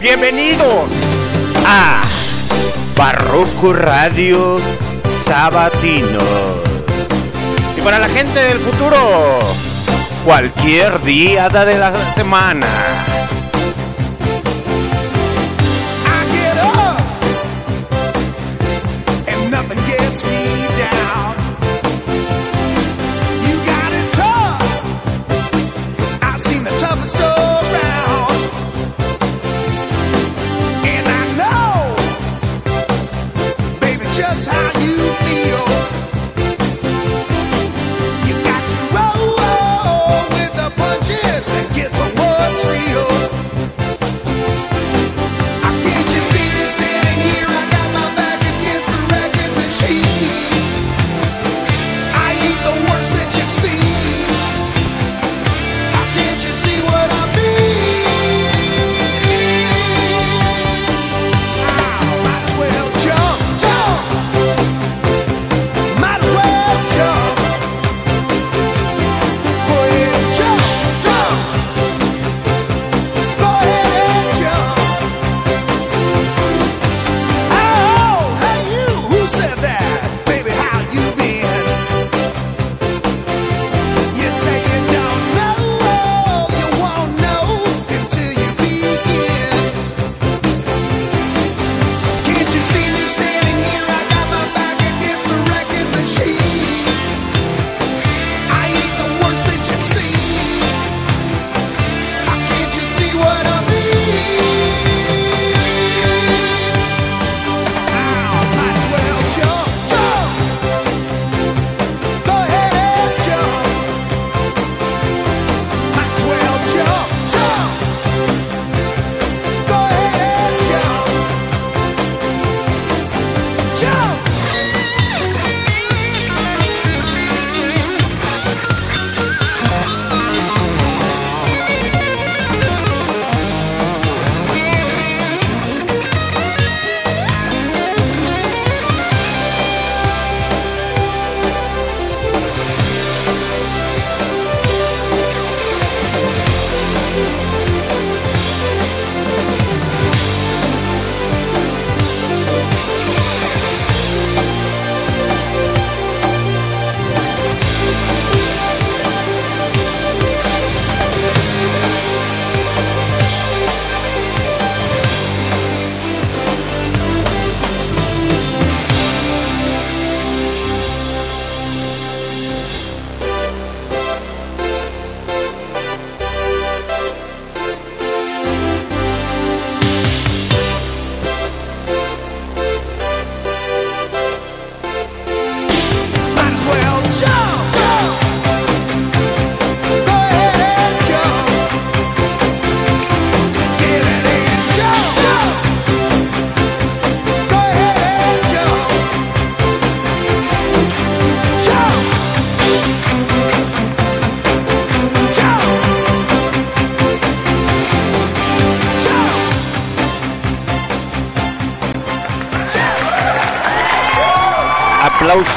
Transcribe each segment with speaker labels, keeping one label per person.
Speaker 1: Bienvenidos a Barroco Radio Sabatino. Y para la gente del futuro, cualquier día de la semana.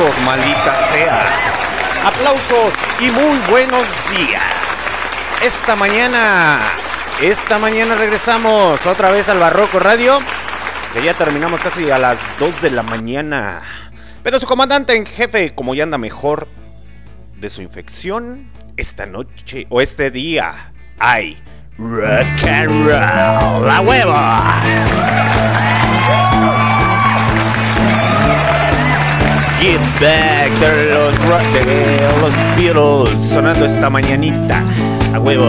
Speaker 1: Aplausos, maldita sea. Aplausos y muy buenos días. Esta mañana, esta mañana regresamos otra vez al Barroco Radio. Que ya terminamos casi a las 2 de la mañana. Pero su comandante en jefe, como ya anda mejor de su infección, esta noche o este día hay rock and roll, la hueva. Get back de los, de los Beatles sonando esta mañanita a huevo.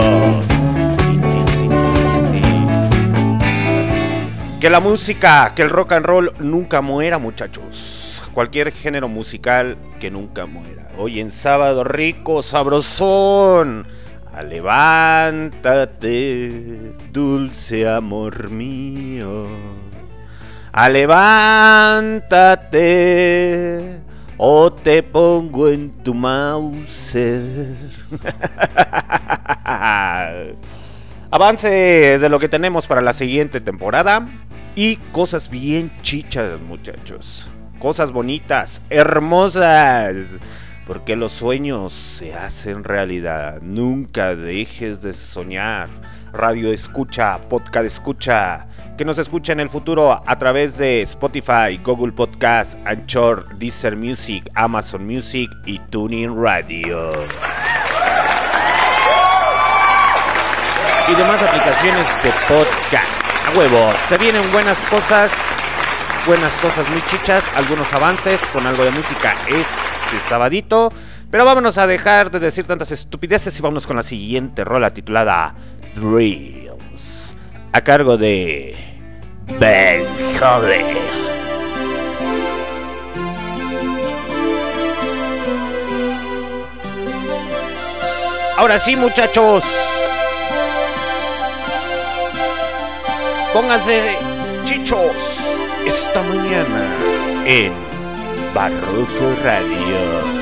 Speaker 1: Que la música, que el rock and roll nunca muera, muchachos. Cualquier género musical que nunca muera. Hoy en sábado rico, sabrosón. A levántate, dulce amor mío. A levántate o te pongo en tu mouse. Avances de lo que tenemos para la siguiente temporada y cosas bien chichas, muchachos. Cosas bonitas, hermosas. porque los sueños se hacen realidad. Nunca dejes de soñar. Radio escucha, podcast escucha, que nos escucha en el futuro a través de Spotify, Google Podcast, Anchor, Deezer Music, Amazon Music y Tuning Radio. Y demás aplicaciones de podcast. A huevo, se vienen buenas cosas, buenas cosas muy chichas, algunos avances con algo de música este sabadito. Pero vámonos a dejar de decir tantas estupideces y vámonos con la siguiente rola titulada Dreams. A cargo de Ben. Ahora sí, muchachos. Pónganse chichos esta mañana en Barroco. Radio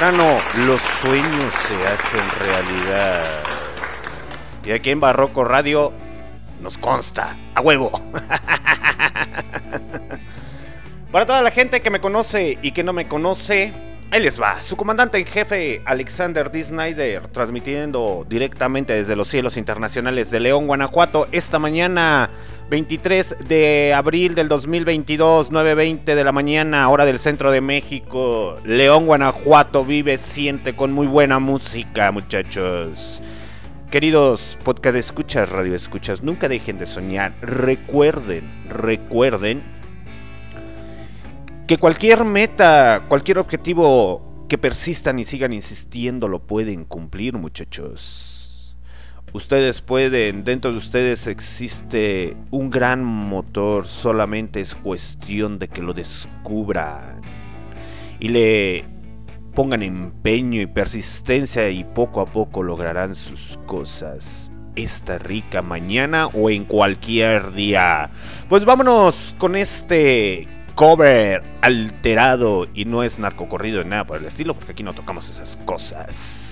Speaker 1: temprano los sueños se hacen realidad. Y aquí en Barroco Radio nos consta, a huevo. Para toda la gente que me conoce y que no me conoce, ahí les va. Su comandante en jefe, Alexander D. Snyder, transmitiendo directamente desde los cielos internacionales de León, Guanajuato, esta mañana 23 de abril del 2022, 9.20 de la mañana, hora del centro de México. León, Guanajuato, vive, siente con muy buena música, muchachos. Queridos podcast escuchas, radio escuchas, nunca dejen de soñar. Recuerden, recuerden que cualquier meta, cualquier objetivo que persistan y sigan insistiendo lo pueden cumplir, muchachos. Ustedes pueden, dentro de ustedes existe un gran motor, solamente es cuestión de que lo descubran y le pongan empeño y persistencia y poco a poco lograrán sus cosas esta rica mañana o en cualquier día. Pues vámonos con este cover alterado y no es narcocorrido ni nada por el estilo, porque aquí no tocamos esas cosas.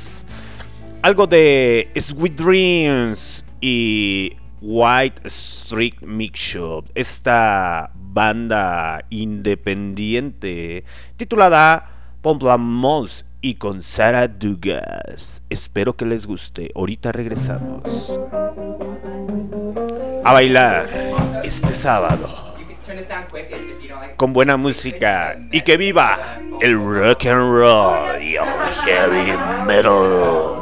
Speaker 1: Algo de Sweet Dreams y White Street Mixture, esta banda independiente titulada Pomplamos y con Sarah Dugas. Espero que les guste. Ahorita regresamos. A bailar este sábado con buena música y que viva el rock and roll y el heavy metal.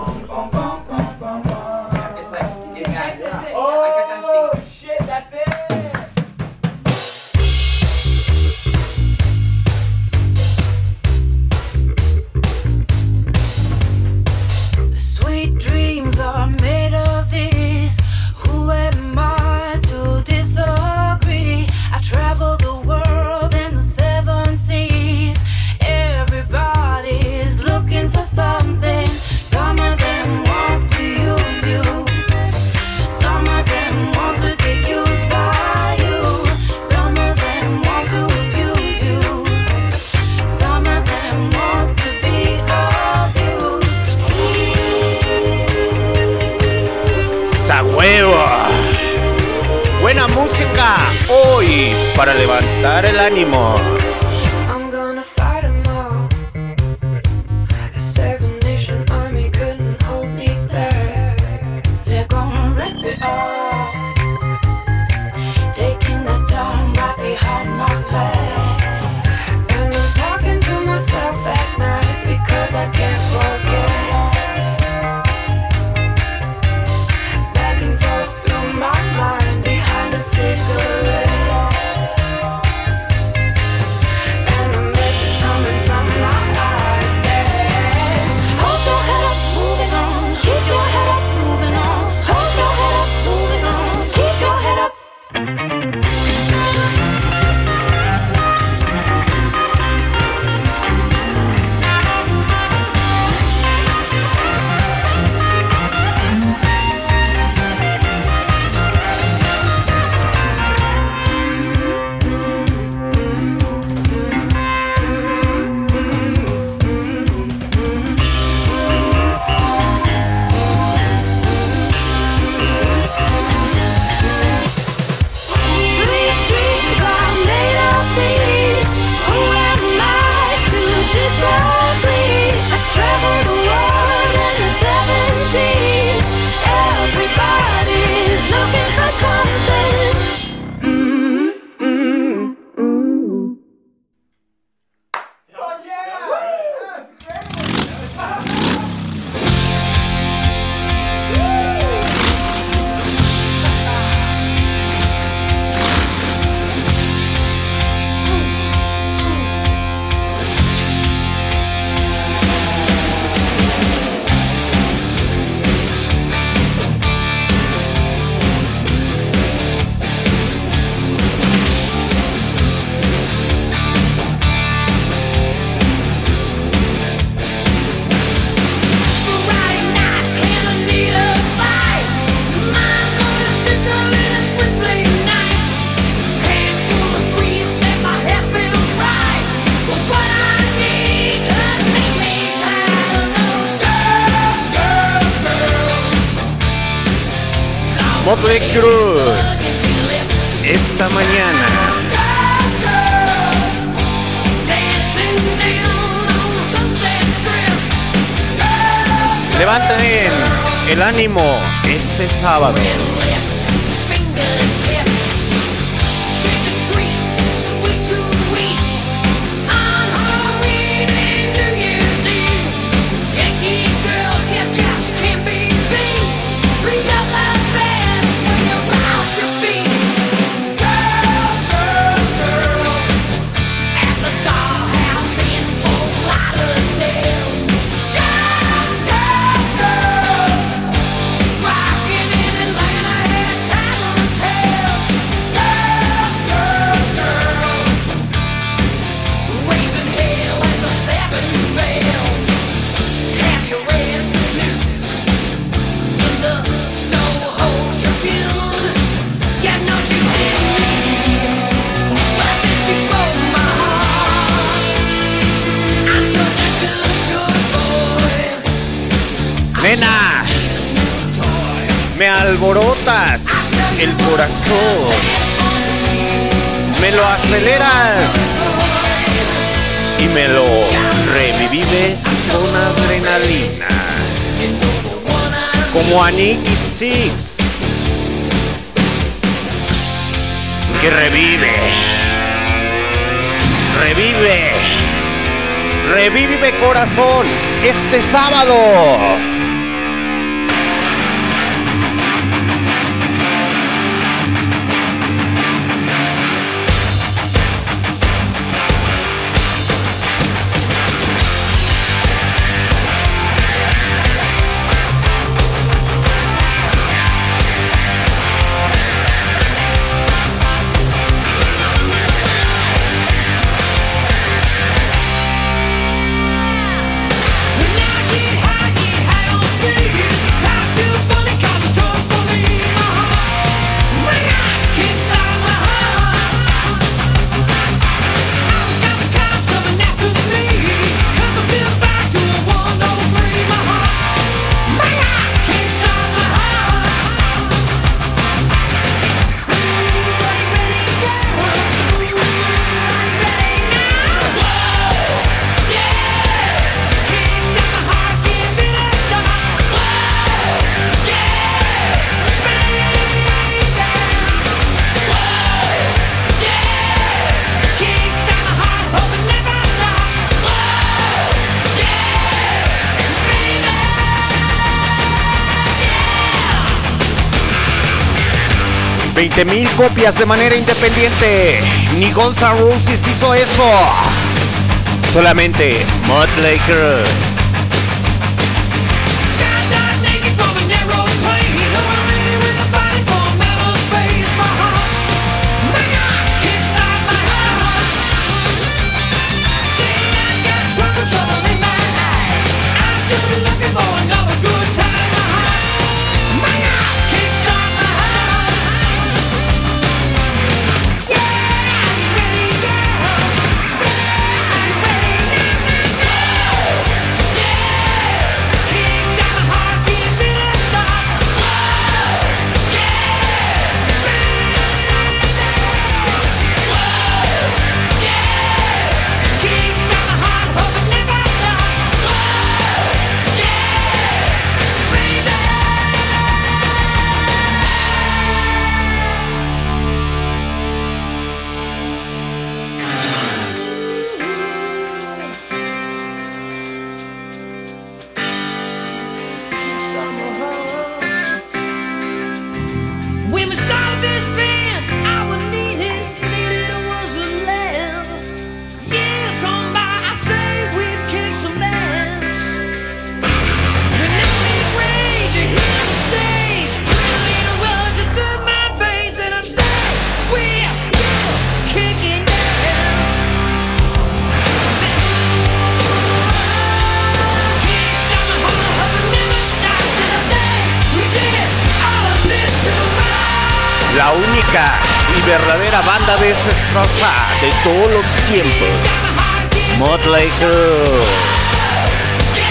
Speaker 1: Para levantar el ánimo.
Speaker 2: Sábado. Colorado. mil copias de manera independiente. Ni Guns N' Roses hizo eso. Solamente Mud Laker. Motley Crue. de todos los tiempos. Motley Crue.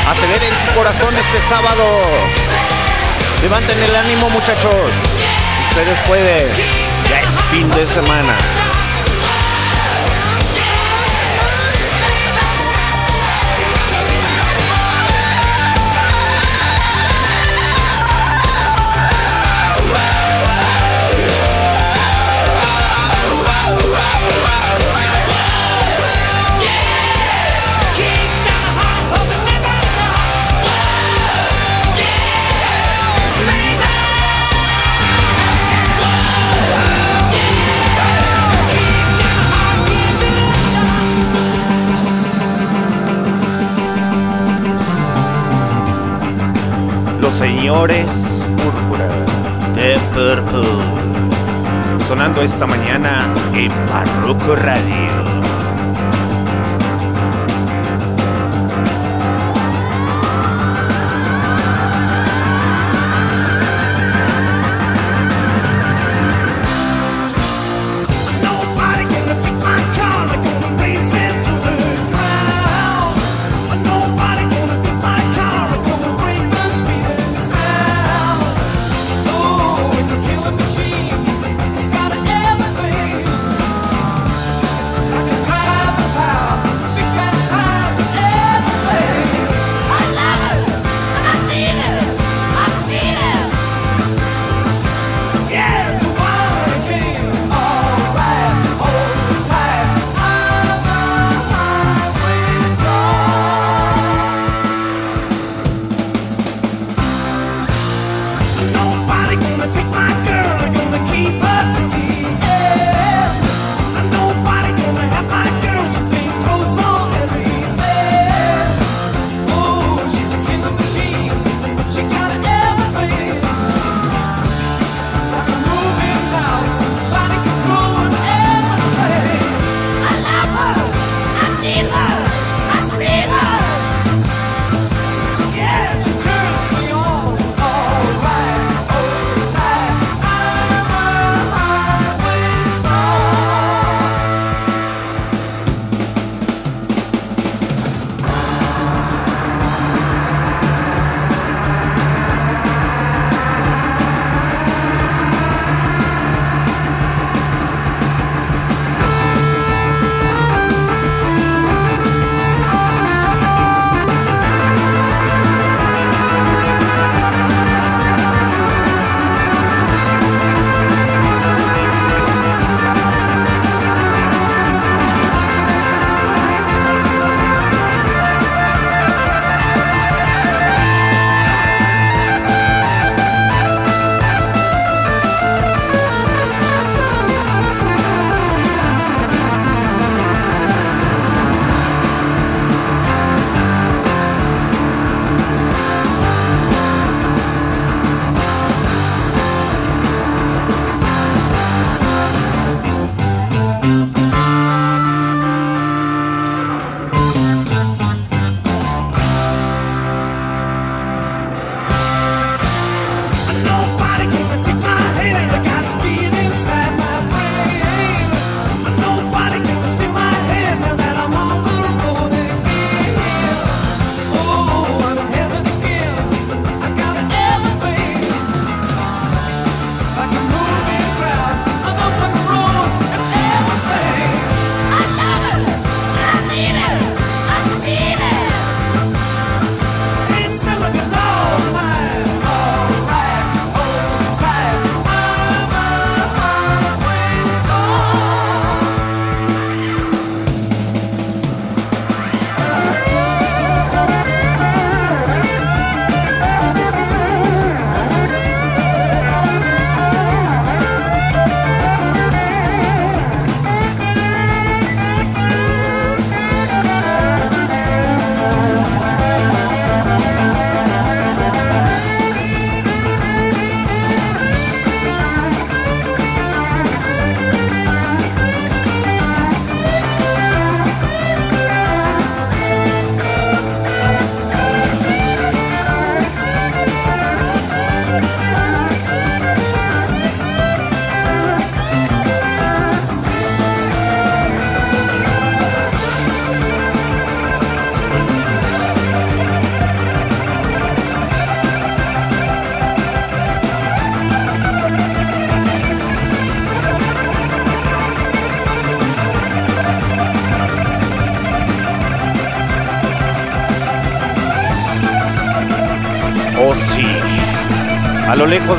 Speaker 2: Aceleren su corazón este sábado. Levanten el ánimo, muchachos. ustedes pueden. Ya es fin de semana. Señores Púrpura de Purple. Sonando esta mañana en Barroco Radio.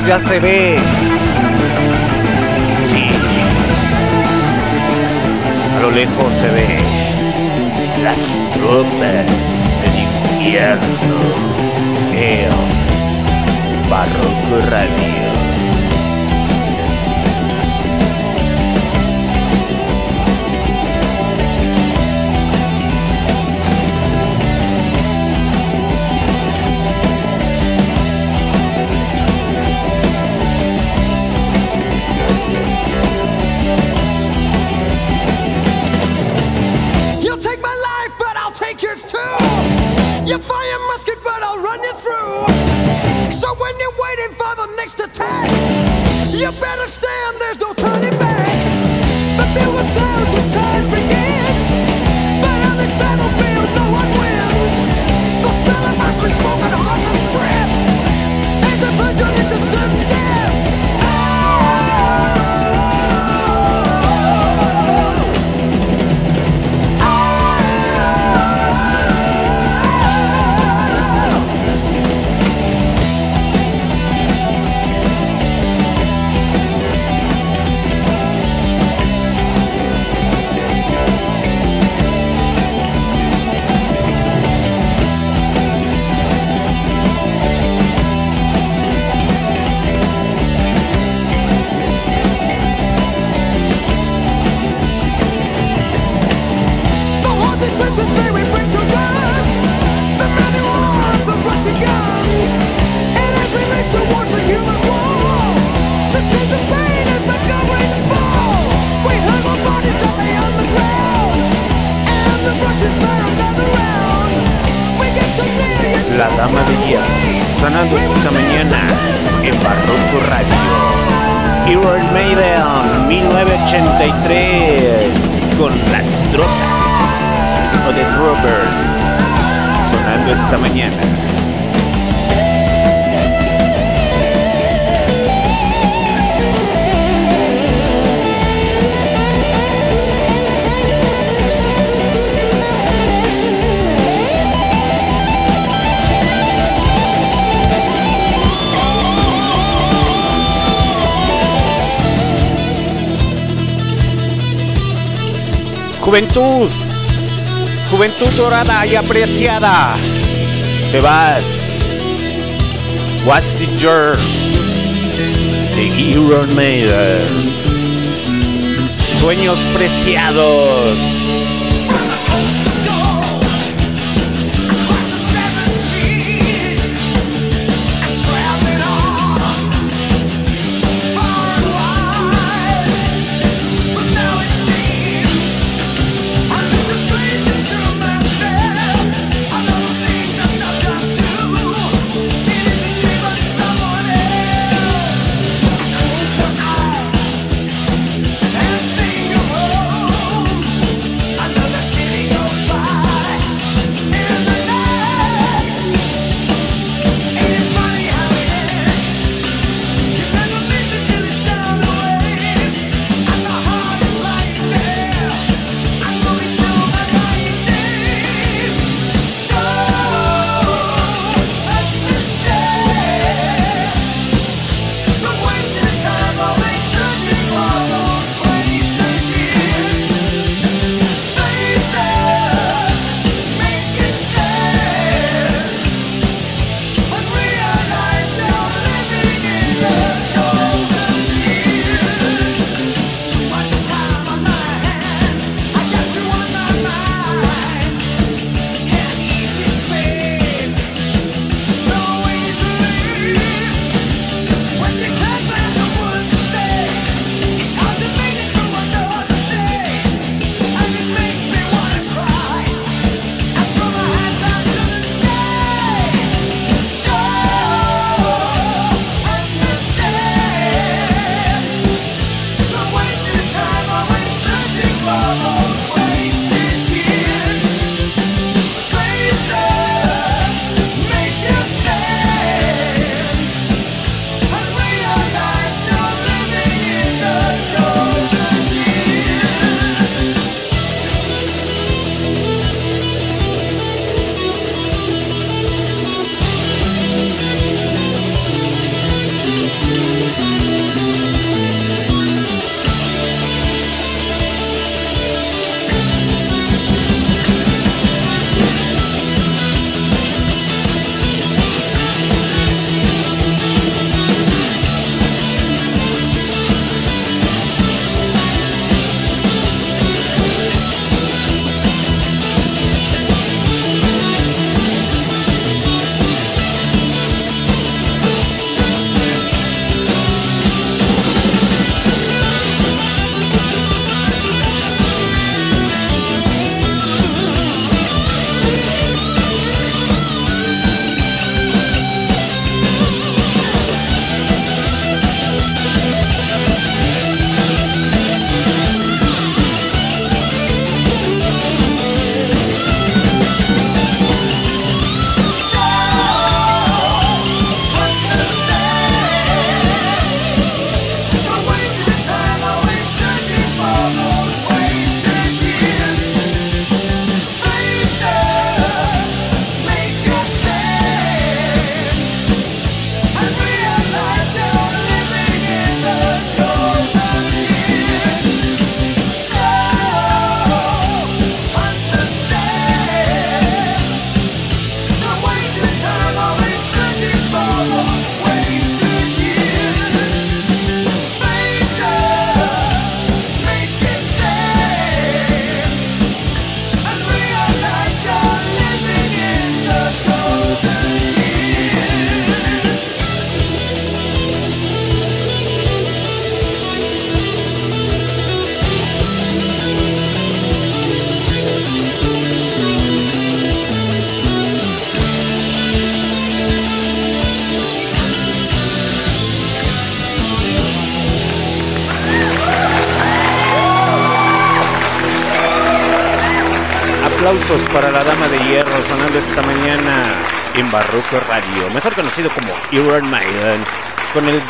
Speaker 3: Ya se ve. Sí. A lo lejos se ve. Las tropas del infierno. El Barroco Radio. Juventud, juventud dorada y apreciada, te vas. What's the journey? The Iron Maiden. Sueños preciados.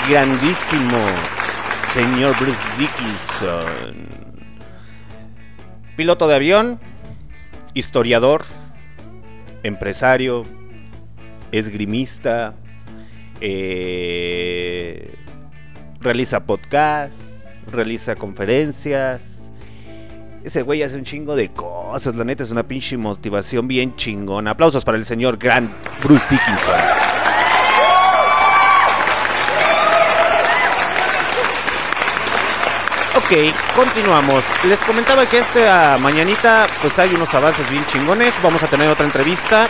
Speaker 1: Grandísimo señor Bruce Dickinson. Piloto de avión, historiador, empresario, esgrimista, eh, realiza podcasts, realiza conferencias ese güey hace un chingo de cosas. La neta es una pinche motivación bien chingona. Aplausos para el señor Grant Bruce Dickinson. Ok, continuamos. Les comentaba que esta mañanita pues hay unos avances bien chingones. Vamos a tener otra entrevista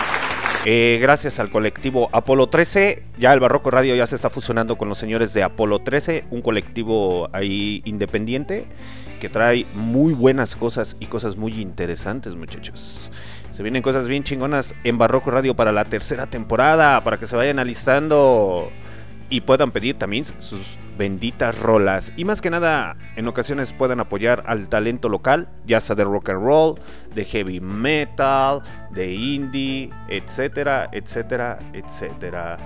Speaker 1: eh, gracias al colectivo Apolo 13, ya el Barroco Radio ya se está fusionando con los señores de Apolo 13, un colectivo ahí independiente que trae muy buenas cosas y cosas muy interesantes, muchachos. Se vienen cosas bien chingonas en Barroco Radio para la tercera temporada, para que se vayan alistando y puedan pedir también sus benditas rolas. Y más que nada, en ocasiones puedan apoyar al talento local, ya sea de rock and roll, de heavy metal, de indie, etcétera, etcétera, etcétera.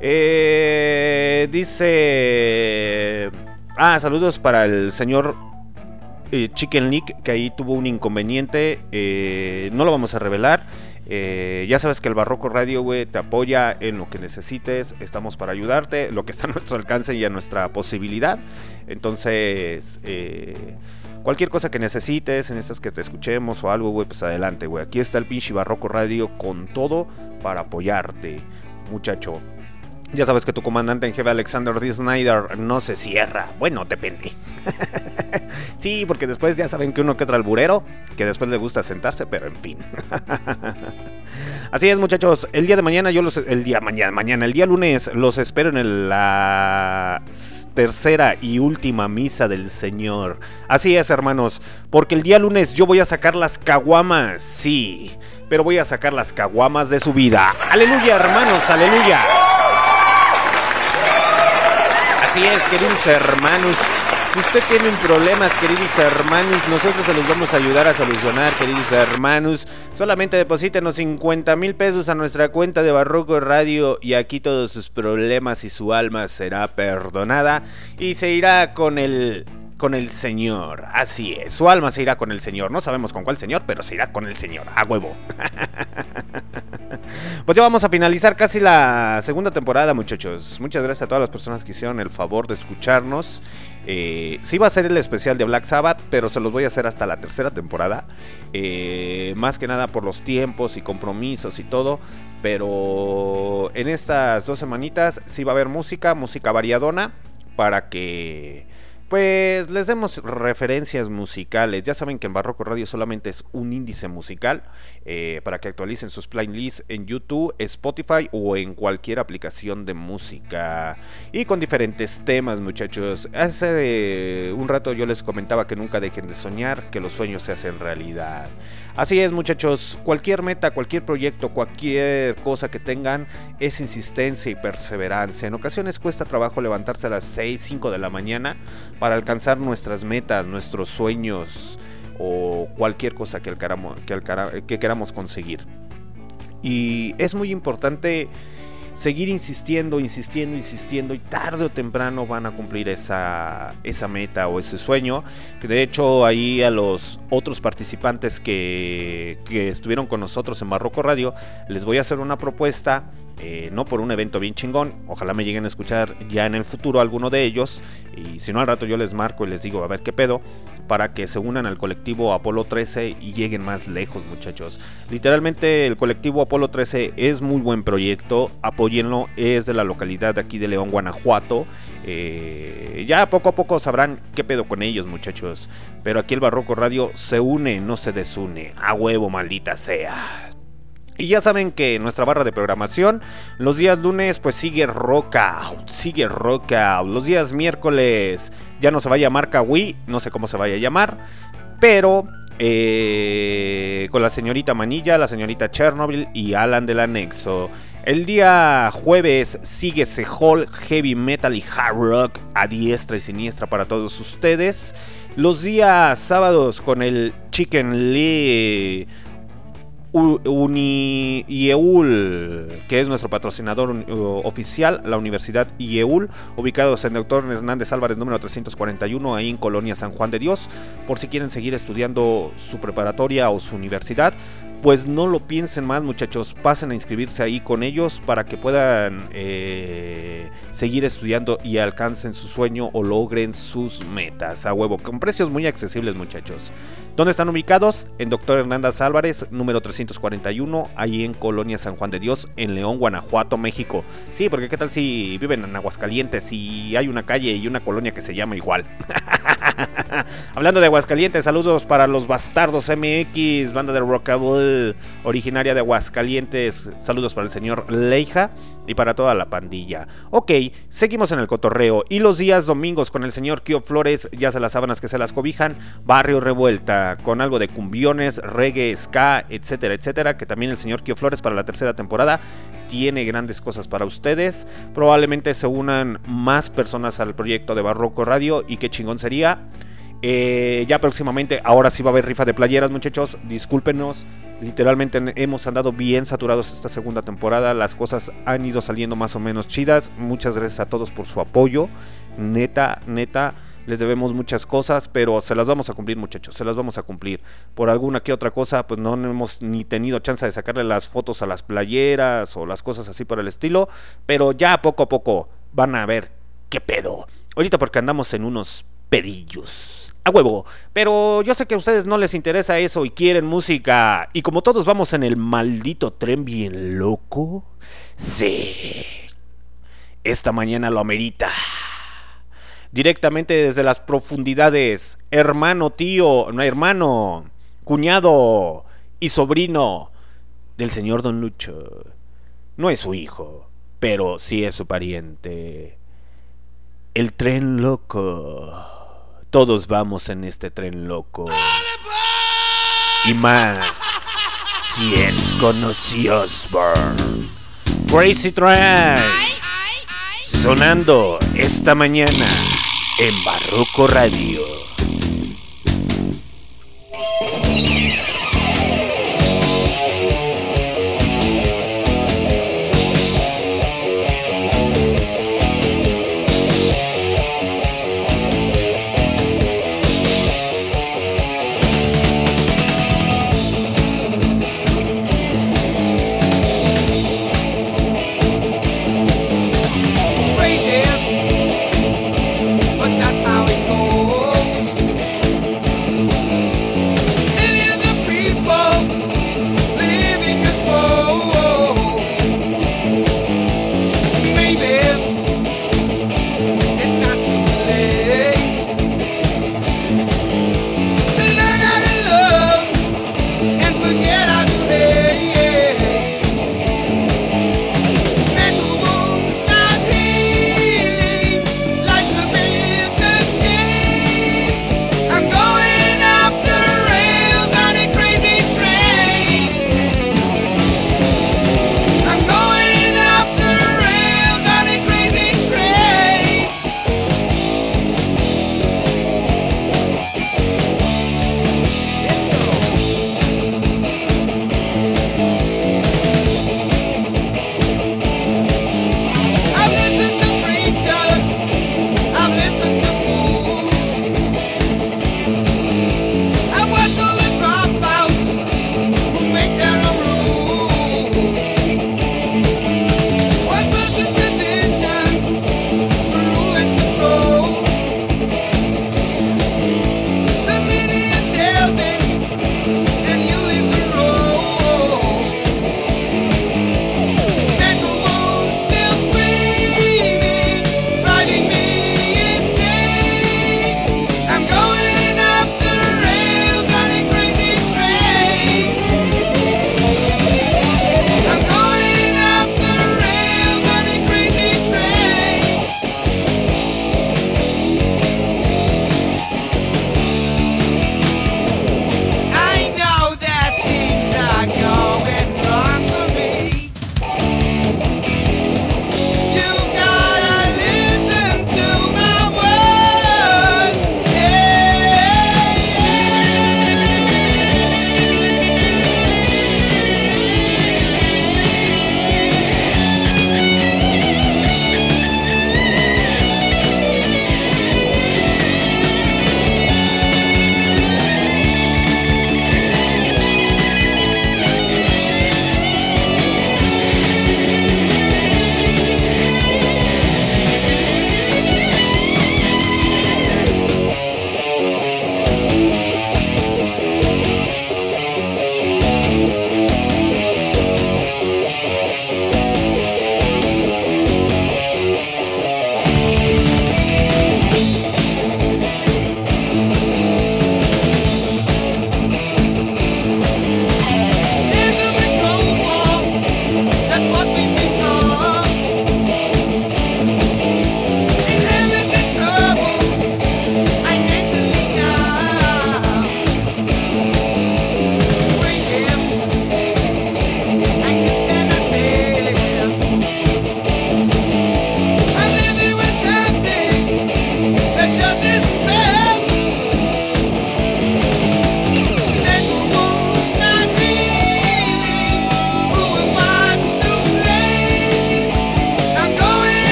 Speaker 1: Eh, dice... Ah, saludos para el señor eh, Chicken Leak, que ahí tuvo un inconveniente. Eh, no lo vamos a revelar. Eh, ya sabes que el Barroco Radio, güey, te apoya en lo que necesites. Estamos para ayudarte, lo que está a nuestro alcance y a nuestra posibilidad. Entonces, eh, cualquier cosa que necesites, en estas que te escuchemos o algo, güey, pues adelante, güey. Aquí está el pinche Barroco Radio con todo para apoyarte, muchacho. Ya sabes que tu comandante en jefe Alexander D. Snyder no se cierra. Bueno, depende. sí, porque después ya saben que uno que otro alburero, que después le gusta sentarse, pero en fin. Así es, muchachos. El día de mañana, yo los. El día mañana, mañana, el día lunes, los espero en la tercera y última misa del Señor. Así es, hermanos. Porque el día lunes yo voy a sacar las caguamas. Sí. Pero voy a sacar las caguamas de su vida. Aleluya, hermanos, aleluya. Así es, queridos hermanos. Si usted tiene problemas, queridos hermanos, nosotros se los vamos a ayudar a solucionar, queridos hermanos. Solamente deposítenos 50 mil pesos a nuestra cuenta de Barroco Radio y aquí todos sus problemas y su alma será perdonada y se irá con el con el Señor. Así es, su alma se irá con el Señor. No sabemos con cuál Señor, pero se irá con el Señor. A huevo. Pues ya vamos a finalizar casi la segunda temporada, muchachos. Muchas gracias a todas las personas que hicieron el favor de escucharnos. Eh, sí va a ser el especial de Black Sabbath, pero se los voy a hacer hasta la tercera temporada. Eh, más que nada por los tiempos y compromisos y todo. Pero en estas dos semanitas sí va a haber música, música variadona, para que pues les demos referencias musicales. Ya saben que en Barroco Radio solamente es un índice musical eh, para que actualicen sus playlists en YouTube, Spotify o en cualquier aplicación de música. Y con diferentes temas, muchachos. Hace un rato yo les comentaba que nunca dejen de soñar, que los sueños se hacen realidad. Así es, muchachos, cualquier meta, cualquier proyecto, cualquier cosa que tengan es insistencia y perseverancia. En ocasiones cuesta trabajo levantarse a las 6, 5 de la mañana para alcanzar nuestras metas, nuestros sueños o cualquier cosa que, que queramos conseguir. Y es muy importante seguir insistiendo, insistiendo, insistiendo y tarde o temprano van a cumplir esa, esa meta o ese sueño. Que de hecho ahí a los otros participantes que, que estuvieron con nosotros en Barroco Radio les voy a hacer una propuesta eh, no por un evento bien chingón. Ojalá me lleguen a escuchar ya en el futuro alguno de ellos. Y si no, al rato yo les marco y les digo a ver qué pedo. Para que se unan al colectivo Apolo 13 y lleguen más lejos, muchachos. Literalmente, el colectivo Apolo 13 es muy buen proyecto. Apóyenlo. Es de la localidad de aquí de León, Guanajuato. Eh, ya poco a poco sabrán qué pedo con ellos, muchachos. Pero aquí el Barroco Radio se une, no se desune. A huevo, maldita sea. Y ya saben que nuestra barra de programación, los días lunes pues sigue Rock Out, sigue Rock Out. Los días miércoles ya no se va a llamar Kawi, no sé cómo se vaya a llamar, pero eh, con la señorita Manilla, la señorita Chernobyl y Alan del Anexo. El día jueves sigue Sehol Heavy Metal y Hard Rock a diestra y siniestra para todos ustedes. Los días sábados con el Chicken Lee Uni IEUL, que es nuestro patrocinador oficial, la Universidad IEUL, ubicados en Doctor Hernández Álvarez número 341, ahí en Colonia San Juan de Dios, por si quieren seguir estudiando su preparatoria o su universidad pues no lo piensen más muchachos, pasen a inscribirse ahí con ellos para que puedan eh, seguir estudiando y alcancen su sueño o logren sus metas. A huevo, con precios muy accesibles muchachos. ¿Dónde están ubicados? En Doctor Hernández Álvarez, número 341, ahí en Colonia San Juan de Dios, en León, Guanajuato, México. Sí, porque qué tal si viven en Aguascalientes y hay una calle y una colonia que se llama igual. Hablando de Aguascalientes, saludos para los Bastardos MX, banda de Rockable, originaria de Aguascalientes. Saludos para el señor Leija y para toda la pandilla. Ok, seguimos en el cotorreo. Y los días domingos con el señor Kio Flores, ya se las sábanas que se las cobijan. Barrio Revuelta, con algo de cumbiones, reggae, ska, etcétera, etcétera. Que también el señor Kio Flores para la tercera temporada tiene grandes cosas para ustedes. Probablemente se unan más personas al proyecto de Barroco Radio. Y qué chingón sería. Eh, ya próximamente, ahora sí va a haber rifa de playeras, muchachos. Discúlpenos. Literalmente hemos andado bien saturados esta segunda temporada. Las cosas han ido saliendo más o menos chidas. Muchas gracias a todos por su apoyo. Neta, neta. Les debemos muchas cosas, pero se las vamos a cumplir, muchachos. Se las vamos a cumplir. Por alguna que otra cosa, pues no hemos ni tenido chance de sacarle las fotos a las playeras o las cosas así por el estilo. Pero ya poco a poco van a ver qué pedo. Ahorita porque andamos en unos pedillos huevo. Pero yo sé que a ustedes no les interesa eso y quieren música. Y como todos vamos en el maldito tren bien loco, sí. Esta mañana lo amerita. Directamente desde las profundidades, hermano, tío, no hermano, cuñado y sobrino del señor Don Lucho. No es su hijo, pero sí es su pariente. El tren loco. Todos vamos en este tren loco. Y más si es con Osbourne. Crazy Train. Sonando esta mañana en Barroco Radio.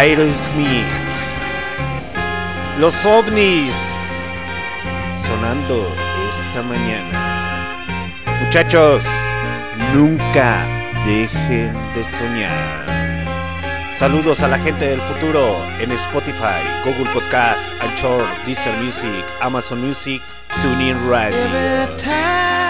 Speaker 2: Aerosmith. Los ovnis sonando esta mañana. Muchachos, nunca dejen de soñar. Saludos a la gente del futuro en Spotify, Google Podcast, Anchor, Deezer Music, Amazon Music, TuneIn Radio.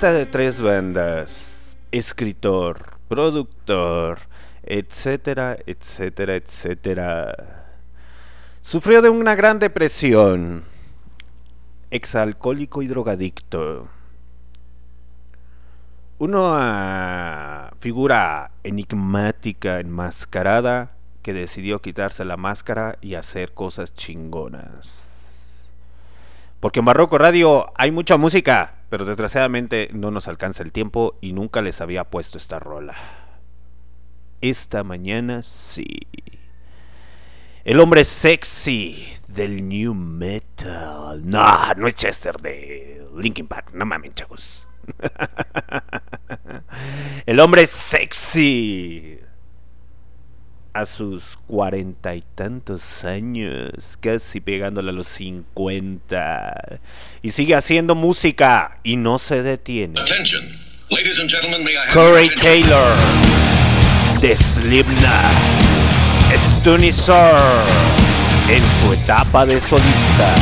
Speaker 2: De tres bandas. Escritor. Productor. Etcétera, etcétera, etcétera. Sufrió de una gran depresión. Exalcohólico y drogadicto una figura enigmática, enmascarada, que decidió quitarse la máscara y hacer cosas chingonas. Porque en Barroco Radio hay mucha música, pero desgraciadamente no nos alcanza el tiempo y nunca les había puesto esta rola. Esta mañana sí. El hombre sexy del new metal. No, no es Chester de Linkin Park. No mames, chavos. El hombre sexy.
Speaker 4: A sus cuarenta y tantos años, casi pegándole a los cincuenta. Y sigue haciendo música y no se detiene. Corey Taylor, de Slipknot, Stunizor, en su etapa de solista.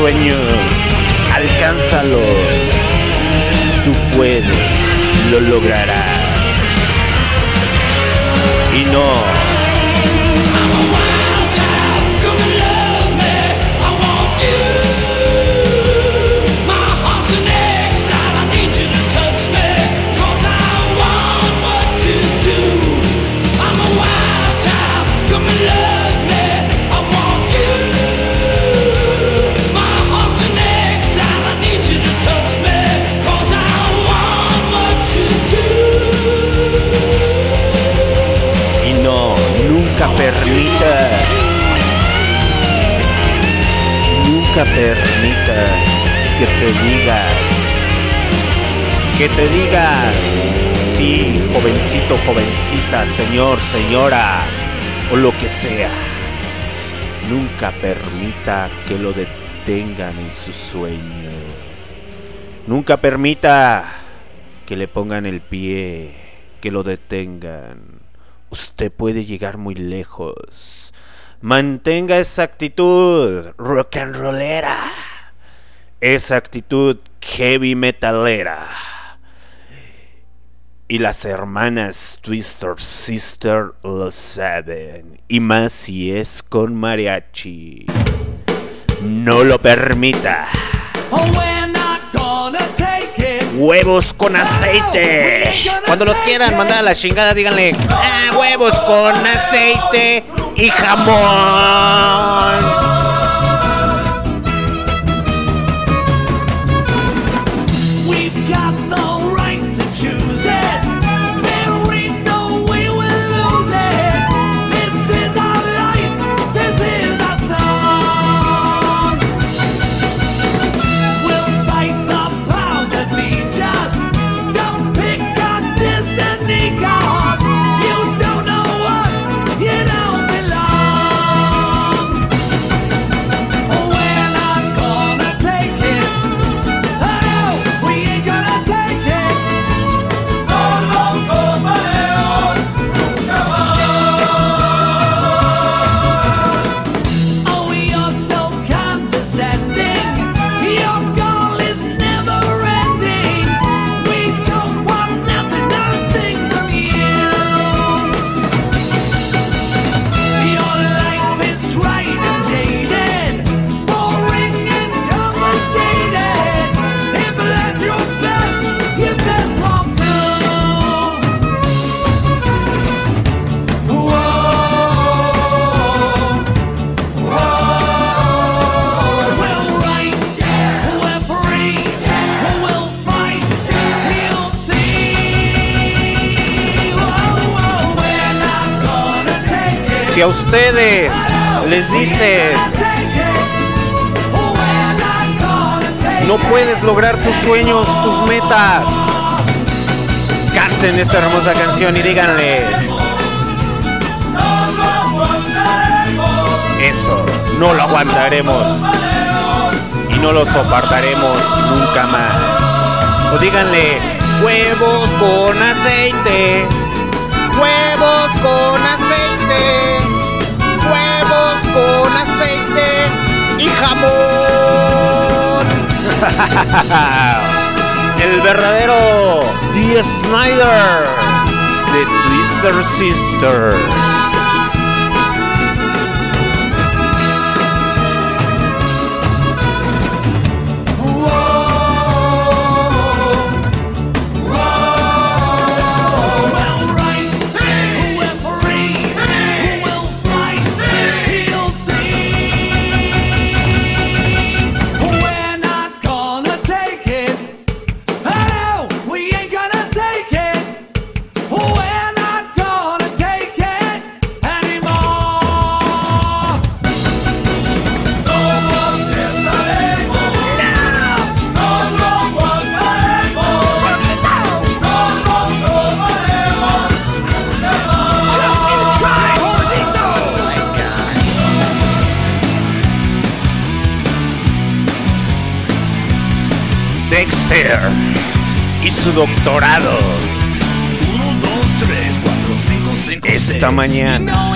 Speaker 2: Sueños, señor, señora, o lo que sea. Nunca permita que lo detengan en su sueño. Nunca permita que le pongan el pie, que lo detengan usted puede llegar muy lejos. Mantenga esa actitud rock and rollera. Esa actitud heavy metalera. Y las hermanas Twister Sister lo saben. Y más si es con mariachi. No lo permita. Oh, huevos con aceite. Cuando los quieran mandar a la chingada, díganle ah, huevos con aceite y jamón. Si a ustedes les dicen no puedes lograr tus sueños, tus metas, canten esta hermosa canción y díganles eso, no lo aguantaremos y no lo soportaremos nunca más. O díganle huevos con aceite, huevos con aceite y jamón. El verdadero D. Snyder de Twister Sister.
Speaker 5: Hasta
Speaker 2: mañana.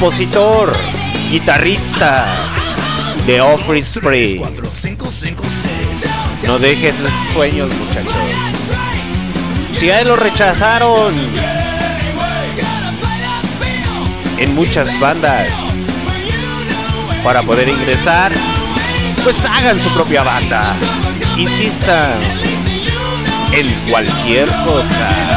Speaker 2: compositor, guitarrista de
Speaker 5: Office Spray.
Speaker 2: No dejes los sueños, muchachos. Si a lo rechazaron en muchas bandas para poder ingresar, pues hagan su propia banda. Insistan en cualquier cosa.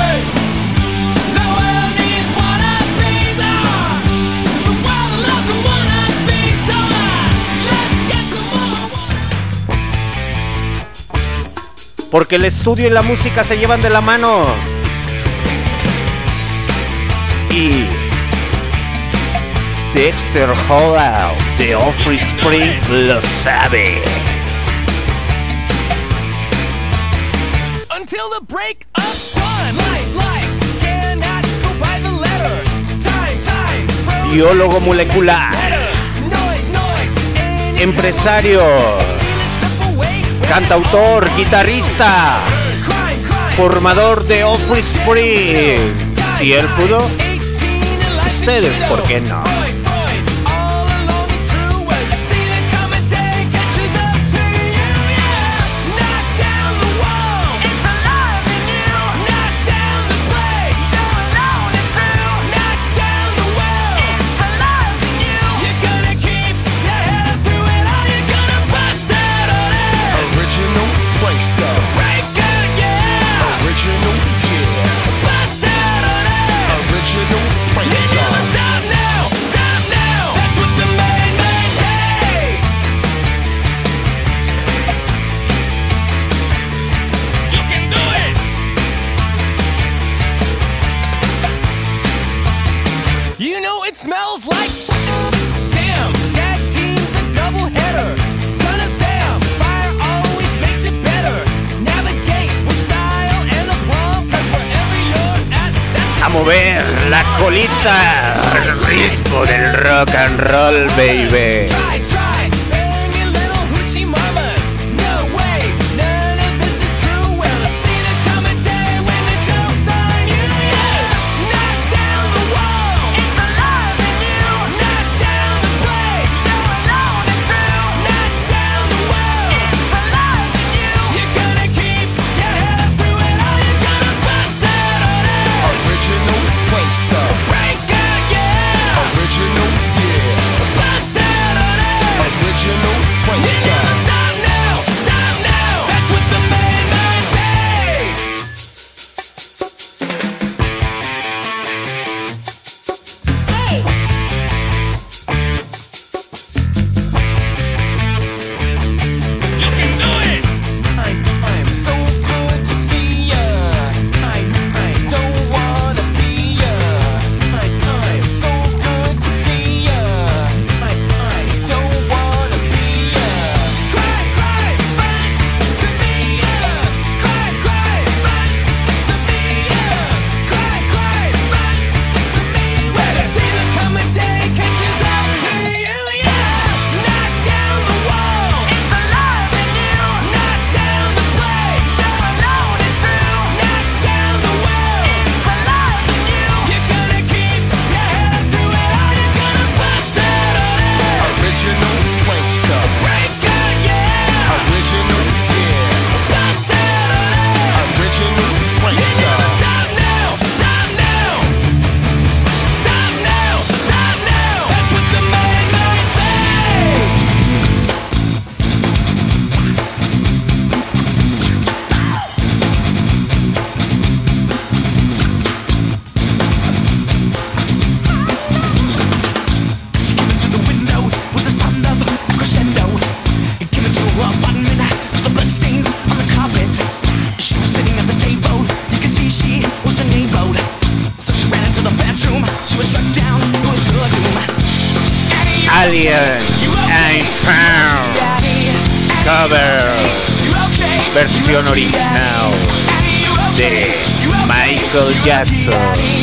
Speaker 2: porque el estudio y la música se llevan de la mano. Y Dexter Hollow de Offrey Spring lo sabe. Biólogo molecular,
Speaker 1: noise,
Speaker 2: empresario cantautor, guitarrista, formador de Office Free. Si él pudo, ustedes, ¿por qué no? la colita al ritmo del rock and roll, baby.
Speaker 6: ragazzo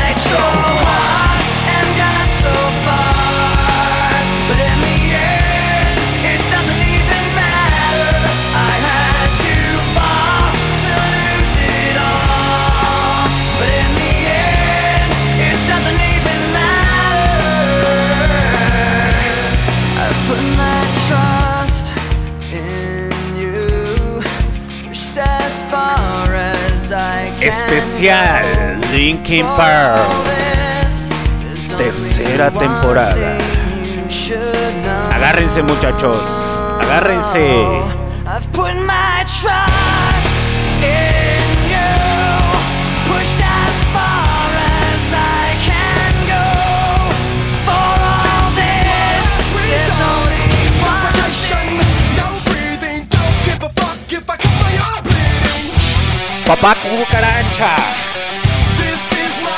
Speaker 1: especial Linkin Park, tercera temporada. Agárrense muchachos, agárrense. Papá cucaracha.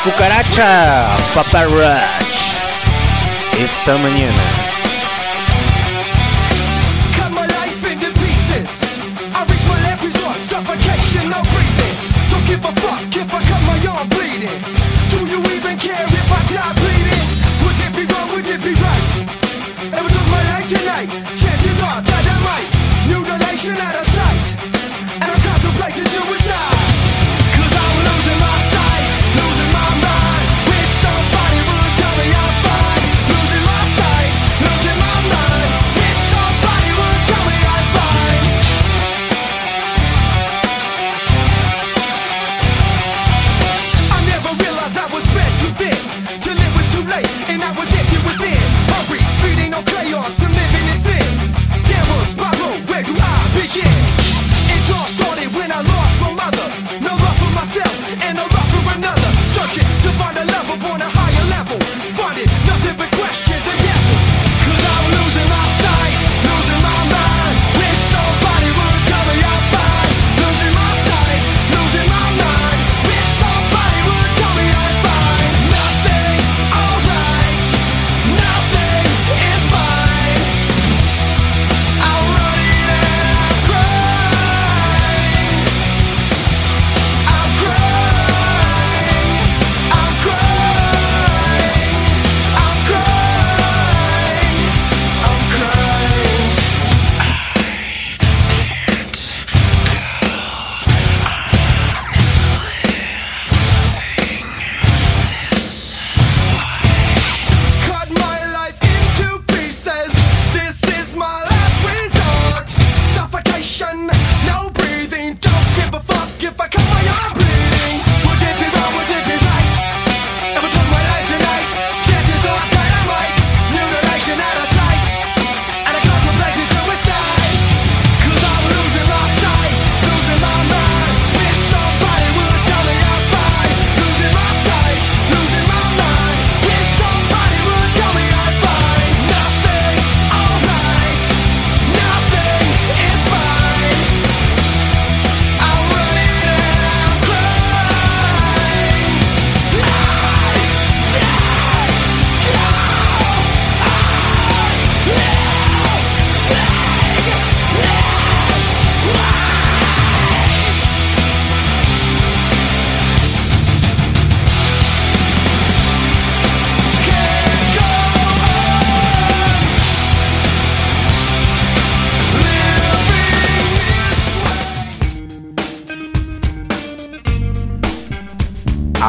Speaker 1: Cucaracha, paparazzi. Esta
Speaker 3: manhã.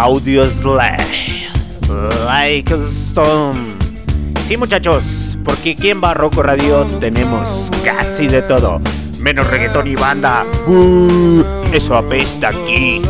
Speaker 1: Audio Slash. Like a Stone. Sí, muchachos, porque aquí en Barroco Radio tenemos casi de todo. Menos reggaetón y banda. Uh, eso apesta aquí.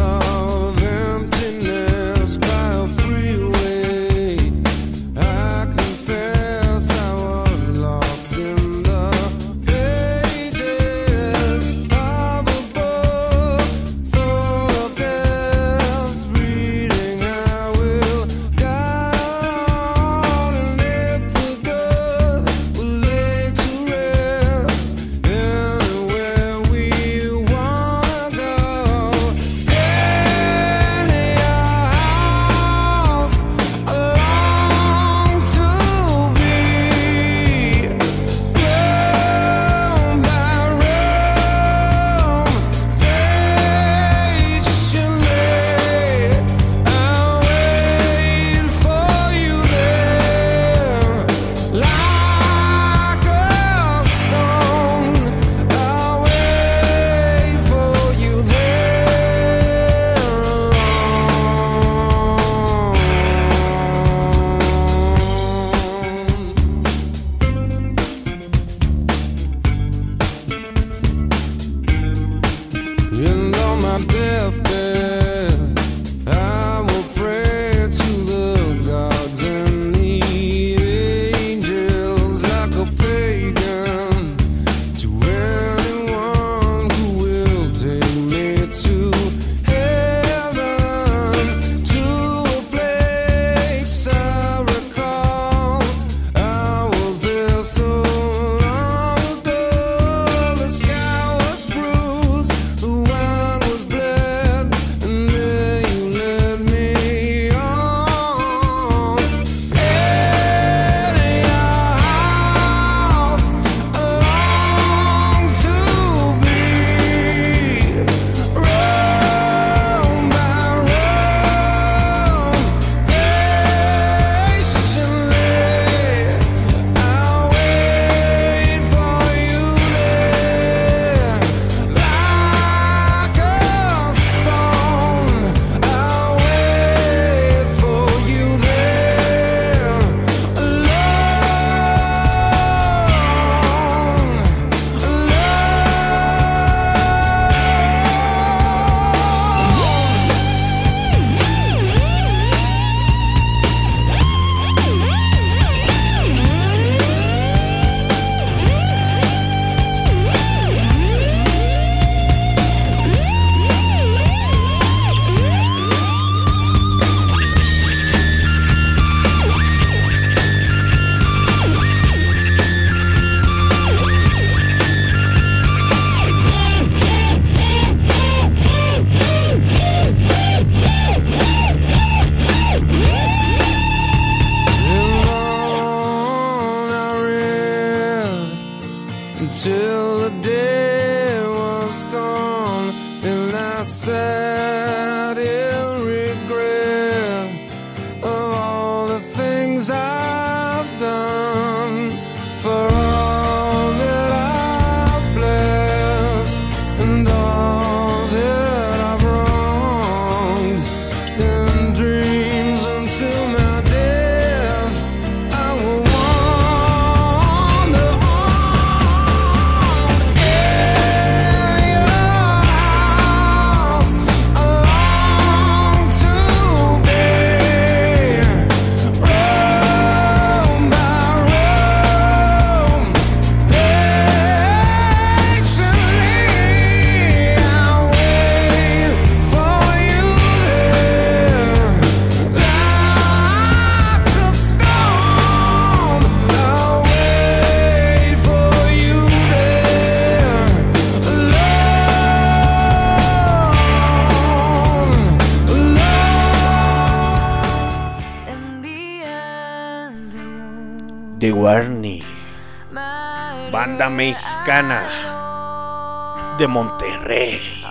Speaker 1: De Monterrey.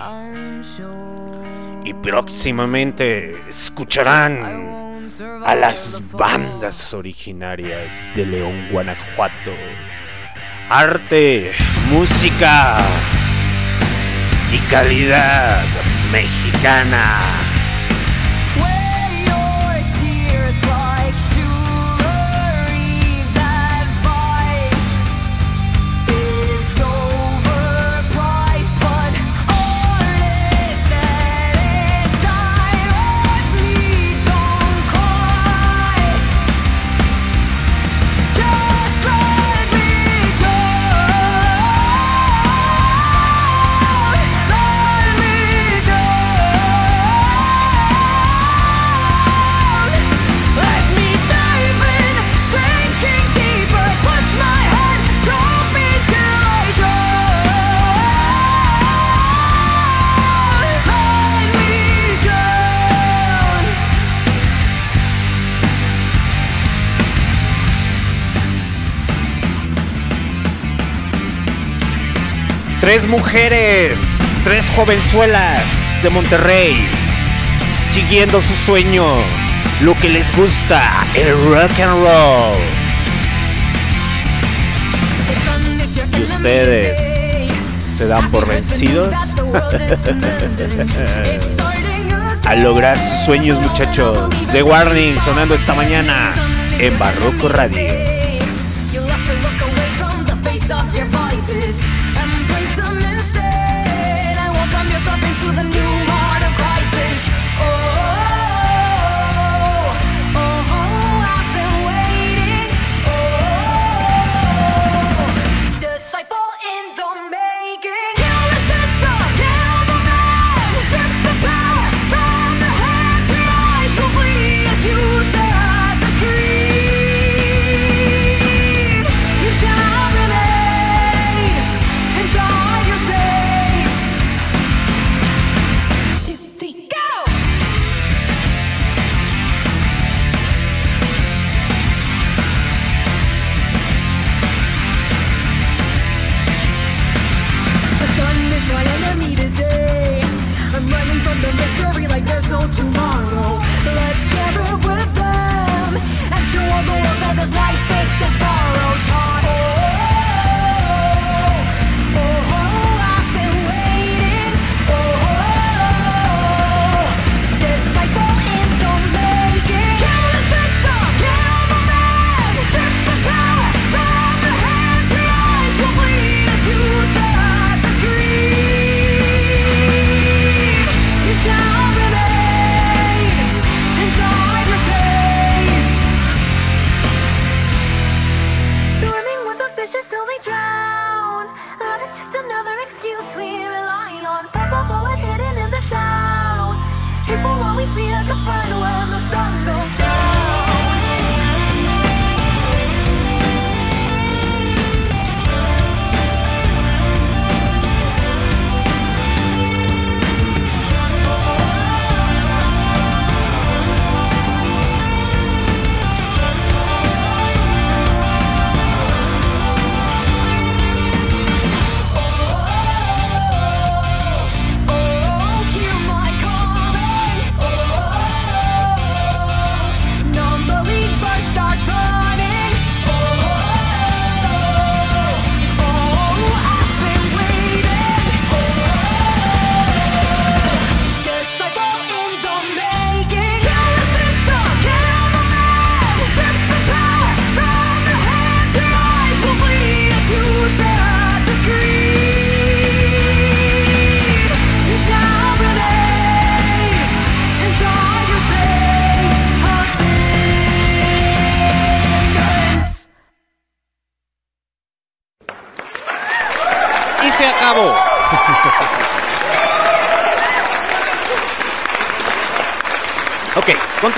Speaker 1: Y próximamente escucharán a las bandas originarias de León, Guanajuato. Arte, música y calidad mexicana. Tres mujeres, tres jovenzuelas de Monterrey, siguiendo su sueño, lo que les gusta, el rock and roll.
Speaker 7: Y
Speaker 1: ustedes se dan por vencidos a lograr sus sueños, muchachos. The Warning sonando esta mañana en Barroco Radio.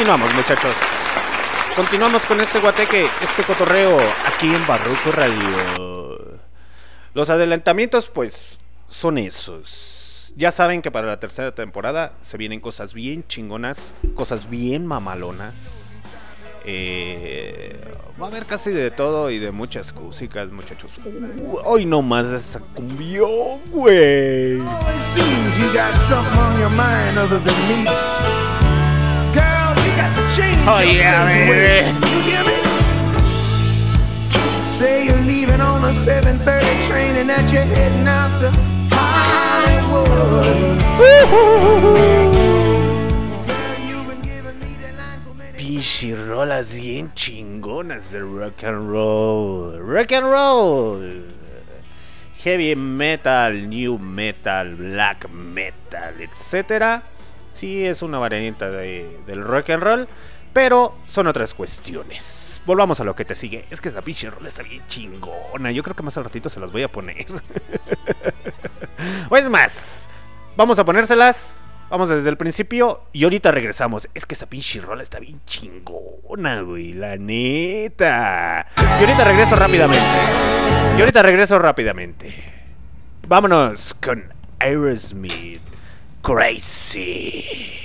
Speaker 1: Continuamos muchachos. Continuamos con este guateque, este cotorreo aquí en Barroco Radio. Los adelantamientos pues son esos. Ya saben que para la tercera temporada se vienen cosas bien chingonas, cosas bien mamalonas. Eh, va a haber casi de todo y de muchas músicas, muchachos. Uh, hoy no más esa cumbión, güey. Oh, yeah, baby.
Speaker 3: Say you're leaving on a 7:30 train and that you're heading out to Hollywood.
Speaker 1: Pinche rolas bien chingonas de rock and roll. Rock and roll. Heavy metal, new metal, black metal, etcétera. Sí, es una variante de- del rock and roll, pero son otras cuestiones. Volvamos a lo que te sigue. Es que esa pinche rola está bien chingona. Yo creo que más al ratito se las voy a poner. o es más, vamos a ponérselas. Vamos desde el principio y ahorita regresamos. Es que esa pinche rola está bien chingona, güey. La neta. Y ahorita regreso rápidamente. Y ahorita regreso rápidamente. Vámonos con Aerosmith. Crazy.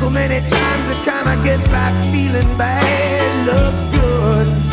Speaker 3: So many times it kinda gets like feeling bad looks good.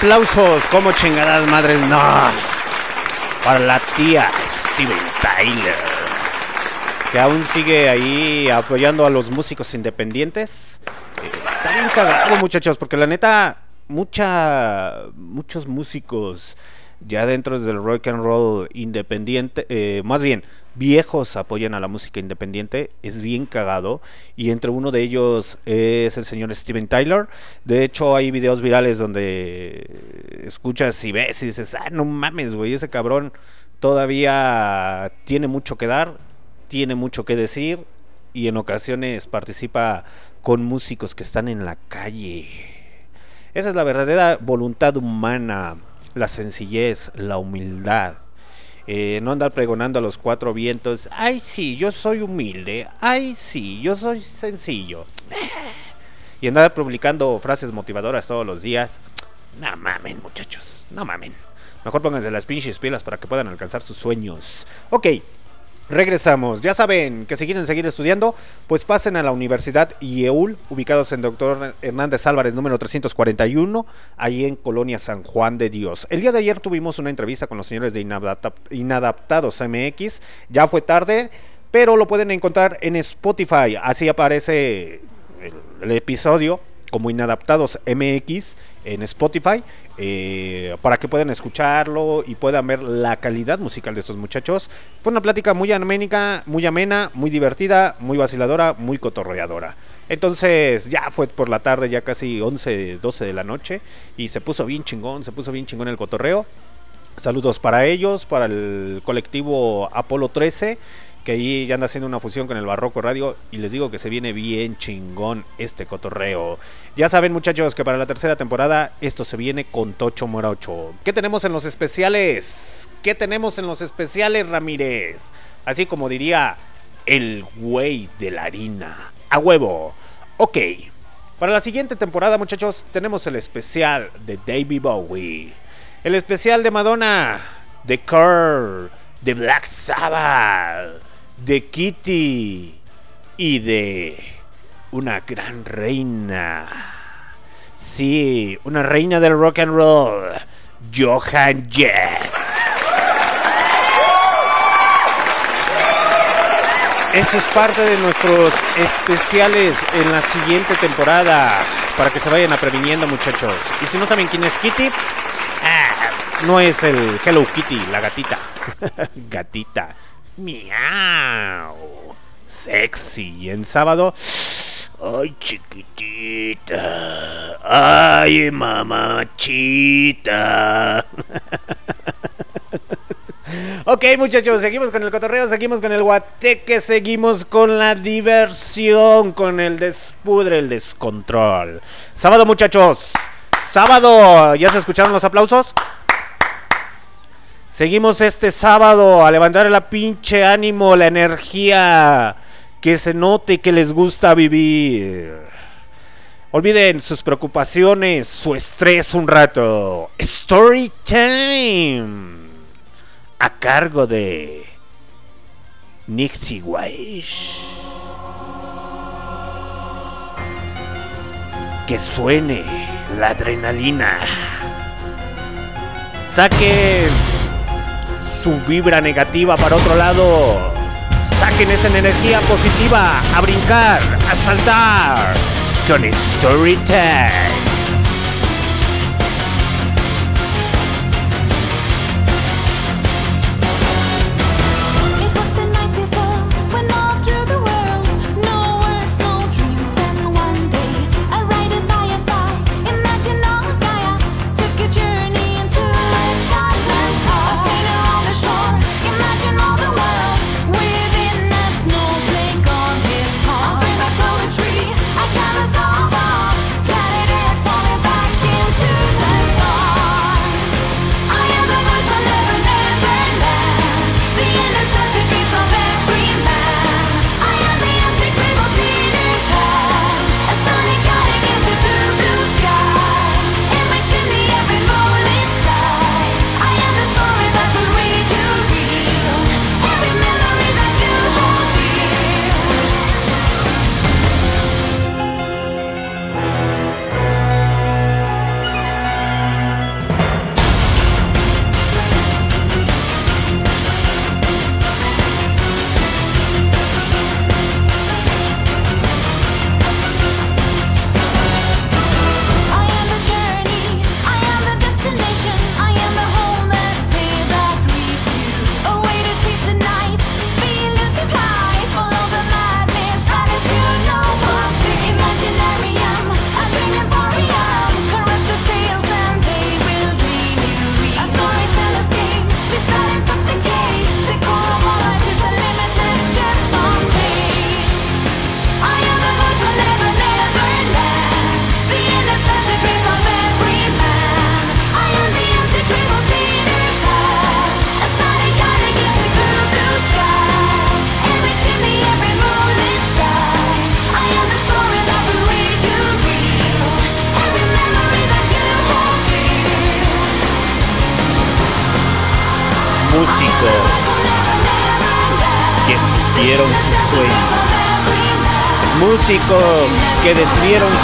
Speaker 1: Aplausos, como chingadas madres, no. Para la tía Steven Tyler. Que aún sigue ahí apoyando a los músicos independientes. Eh, está bien cagado, muchachos, porque la neta, mucha, muchos músicos ya dentro del rock and roll independiente, eh, más bien viejos apoyan a la música independiente, es bien cagado y entre uno de ellos es el señor Steven Tyler. De hecho hay videos virales donde escuchas y ves y dices, ah, no mames, güey, ese cabrón todavía tiene mucho que dar, tiene mucho que decir y en ocasiones participa con músicos que están en la calle. Esa es la verdadera voluntad humana la sencillez, la humildad. Eh, no andar pregonando a los cuatro vientos, ay sí, yo soy humilde, ay sí, yo soy sencillo. Y andar publicando frases motivadoras todos los días. No mamen, muchachos, no mamen. Mejor pónganse las pinches pilas para que puedan alcanzar sus sueños. Ok, Regresamos. Ya saben que si quieren seguir estudiando, pues pasen a la Universidad IEUL, ubicados en Doctor Hernández Álvarez número 341, ahí en Colonia San Juan de Dios. El día de ayer tuvimos una entrevista con los señores de Inadaptados MX. Ya fue tarde, pero lo pueden encontrar en Spotify. Así aparece el, el episodio como Inadaptados MX en Spotify eh, para que puedan escucharlo y puedan ver la calidad musical de estos muchachos. Fue una plática muy aménica, muy amena, muy divertida, muy vaciladora, muy cotorreadora. Entonces ya fue por la tarde, ya casi 11, 12 de la noche y se puso bien chingón, se puso bien chingón el cotorreo. Saludos para ellos, para el colectivo Apolo 13 que ahí ya anda haciendo una fusión con el Barroco Radio y les digo que se viene bien chingón este cotorreo. Ya saben muchachos que para la tercera temporada esto se viene con Tocho Morocho. ¿Qué tenemos en los especiales? ¿Qué tenemos en los especiales Ramírez? Así como diría el güey de la harina. A huevo. Ok. Para la siguiente temporada muchachos tenemos el especial de David Bowie. El especial de Madonna. De Curl. De Black Sabbath de Kitty y de una gran reina. Sí, una reina del rock and roll, Johan Jett. Eso es parte de nuestros especiales en la siguiente temporada. Para que se vayan a previniendo, muchachos. Y si no saben quién es Kitty, ah, no es el Hello Kitty, la gatita. gatita. Miau. Sexy. En sábado. Ay, chiquitita. Ay, mamachita. ok, muchachos, seguimos con el cotorreo, seguimos con el guateque, seguimos con la diversión, con el despudre, el descontrol. Sábado, muchachos. Sábado. ¿Ya se escucharon los aplausos? Seguimos este sábado a levantar la pinche ánimo, la energía, que se note que les gusta vivir. Olviden sus preocupaciones, su estrés un rato. Story time. A cargo de Nixie Weiss. Que suene la adrenalina. Saquen su vibra negativa para otro lado. Saquen esa energía positiva a brincar, a saltar con Storytime.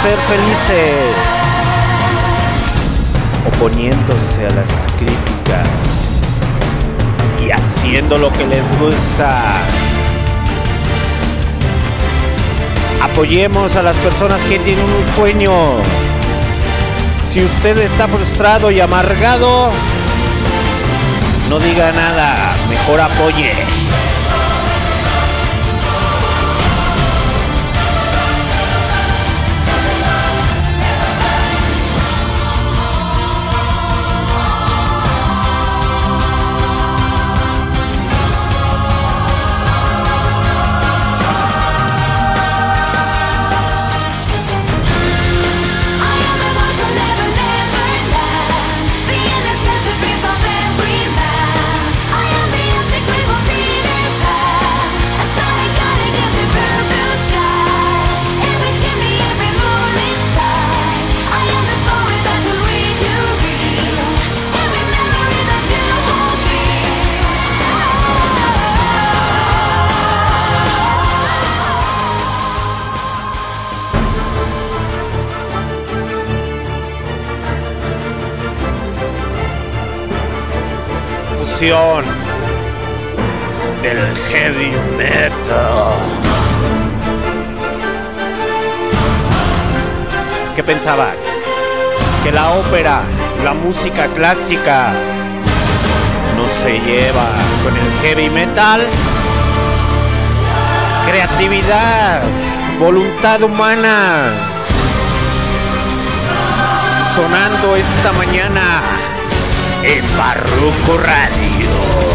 Speaker 1: Ser felices, oponiéndose a las críticas y haciendo lo que les gusta. Apoyemos a las personas que tienen un sueño. Si usted está frustrado y amargado, no diga nada, mejor apoye. Del heavy metal. ¿Qué pensaban? Que la ópera, la música clásica, no se lleva con el heavy metal. Creatividad, voluntad humana. Sonando esta mañana en Barroco Radio.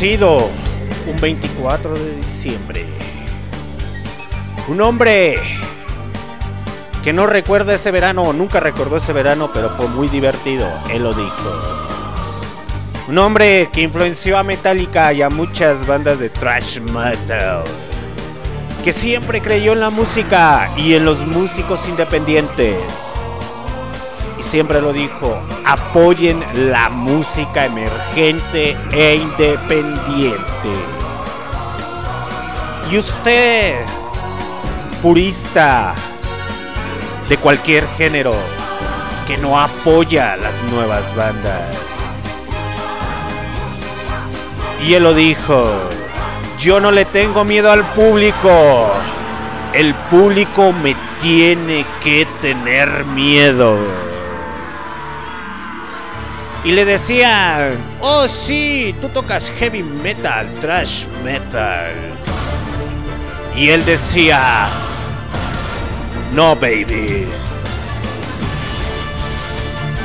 Speaker 1: Un 24 de diciembre. Un hombre que no recuerda ese verano, nunca recordó ese verano, pero fue muy divertido, él lo dijo. Un hombre que influenció a Metallica y a muchas bandas de thrash metal. Que siempre creyó en la música y en los músicos independientes. Y siempre lo dijo, apoyen la música emergente e independiente. Y usted, purista de cualquier género, que no apoya las nuevas bandas. Y él lo dijo, yo no le tengo miedo al público. El público me tiene que tener miedo. Y le decían, oh sí, tú tocas heavy metal, trash metal. Y él decía, no baby.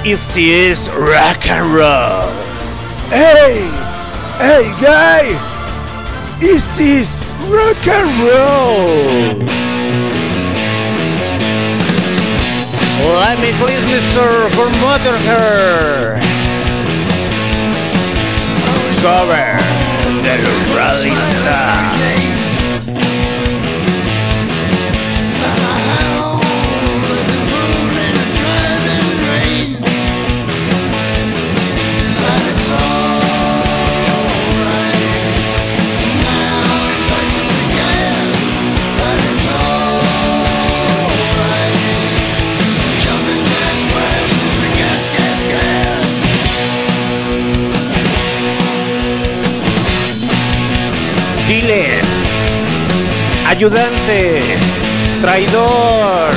Speaker 1: This is rock and roll. Hey, hey guy, is this rock and roll? Let me please Mr. Promoter her. Cover del Rolling Stone. Ayudante, traidor.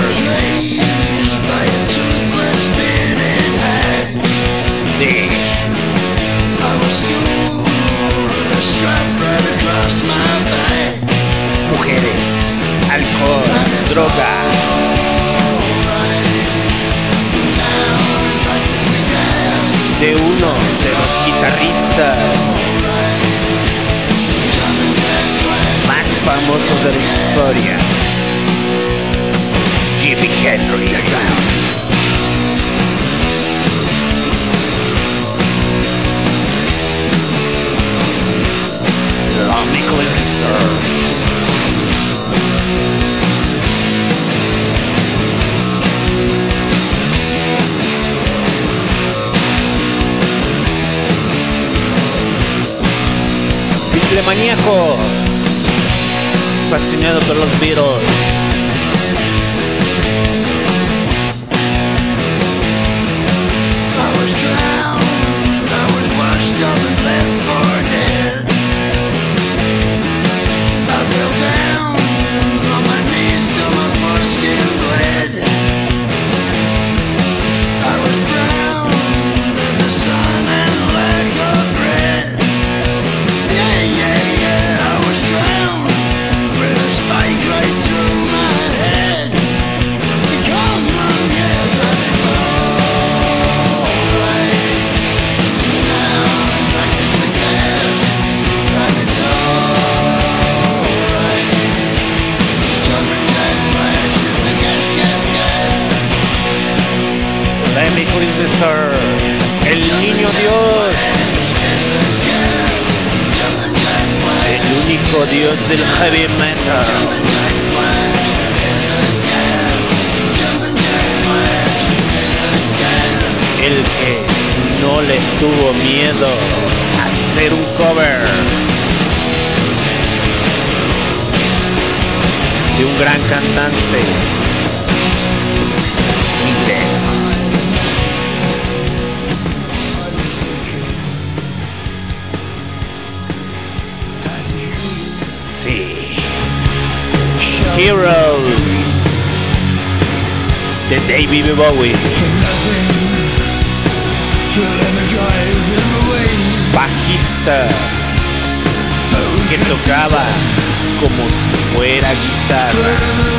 Speaker 1: Mujeres, alcohol, droga. De uno de los guitarristas más famosos de la historia. Jimi Hendrix. Lonely Cleanser. Bibliomaniaco fascinado por los Beatles. David Bowie. Bajista que tocaba como si fuera guitarra.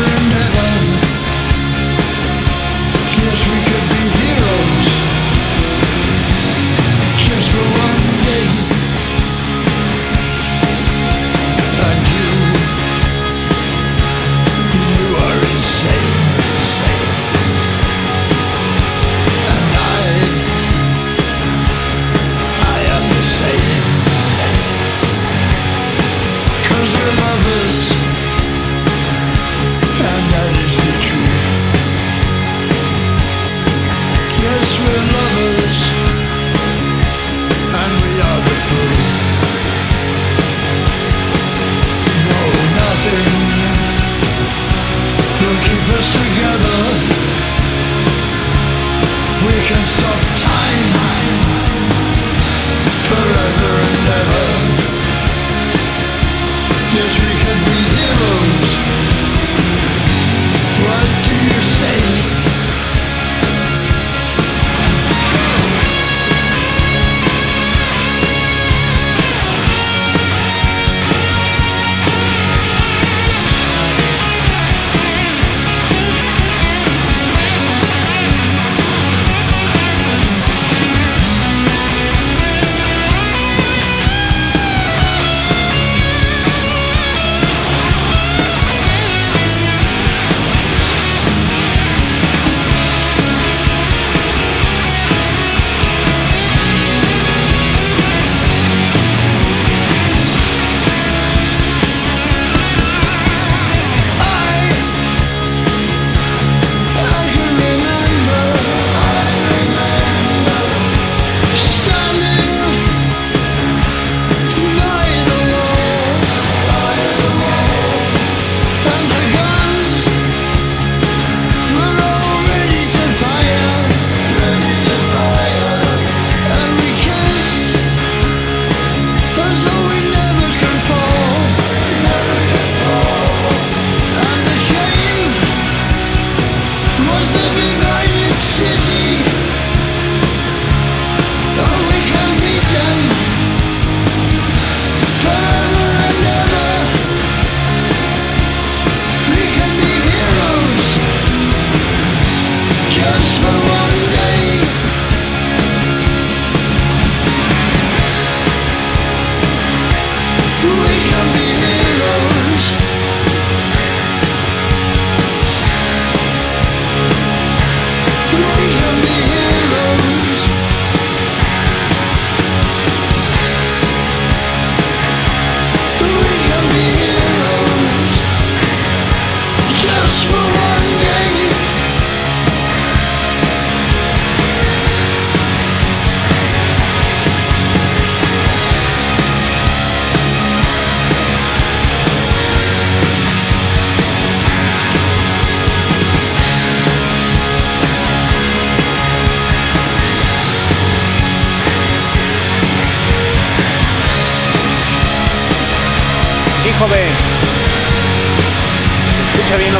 Speaker 1: Yeah.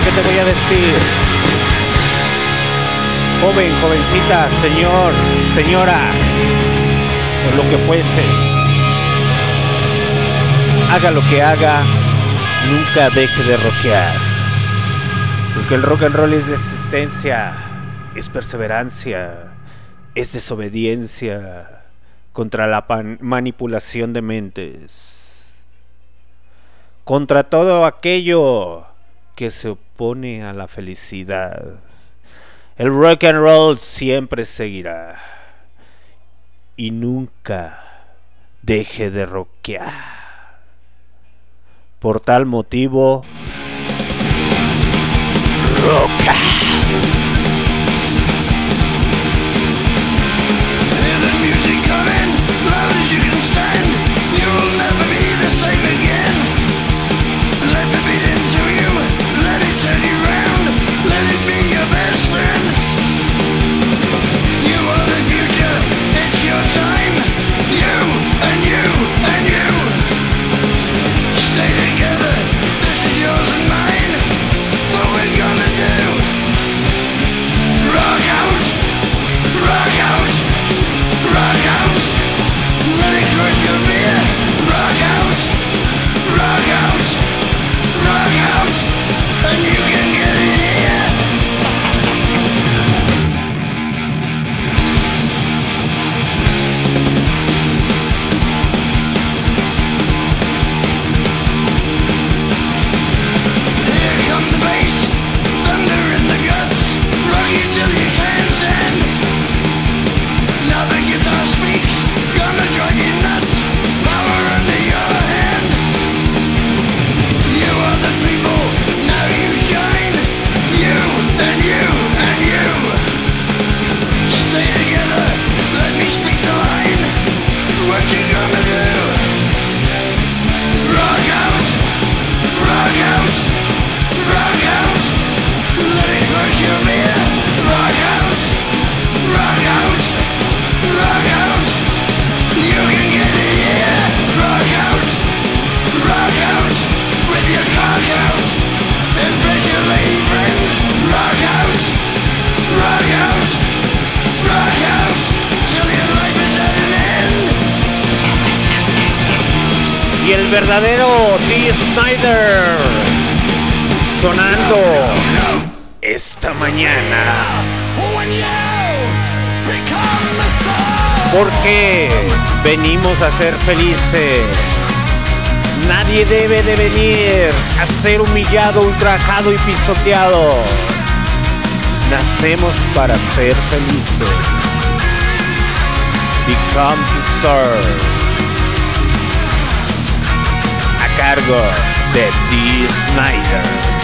Speaker 1: ¿qué te voy a decir? Joven, jovencita, señor, señora, o lo que fuese, haga lo que haga, nunca deje de rockear. Porque el rock and roll es resistencia, es perseverancia, es desobediencia contra la manipulación de mentes, contra todo aquello que se opone opone a la felicidad. El rock and roll siempre seguirá. Y nunca deje de rockear. Por tal motivo.
Speaker 2: y el verdadero Dee Snyder sonando esta mañana. Porque venimos a ser felices. Nadie debe de venir a ser humillado, ultrajado y pisoteado. Nacemos para ser felices. Become the star. cargo de Dee Snyder.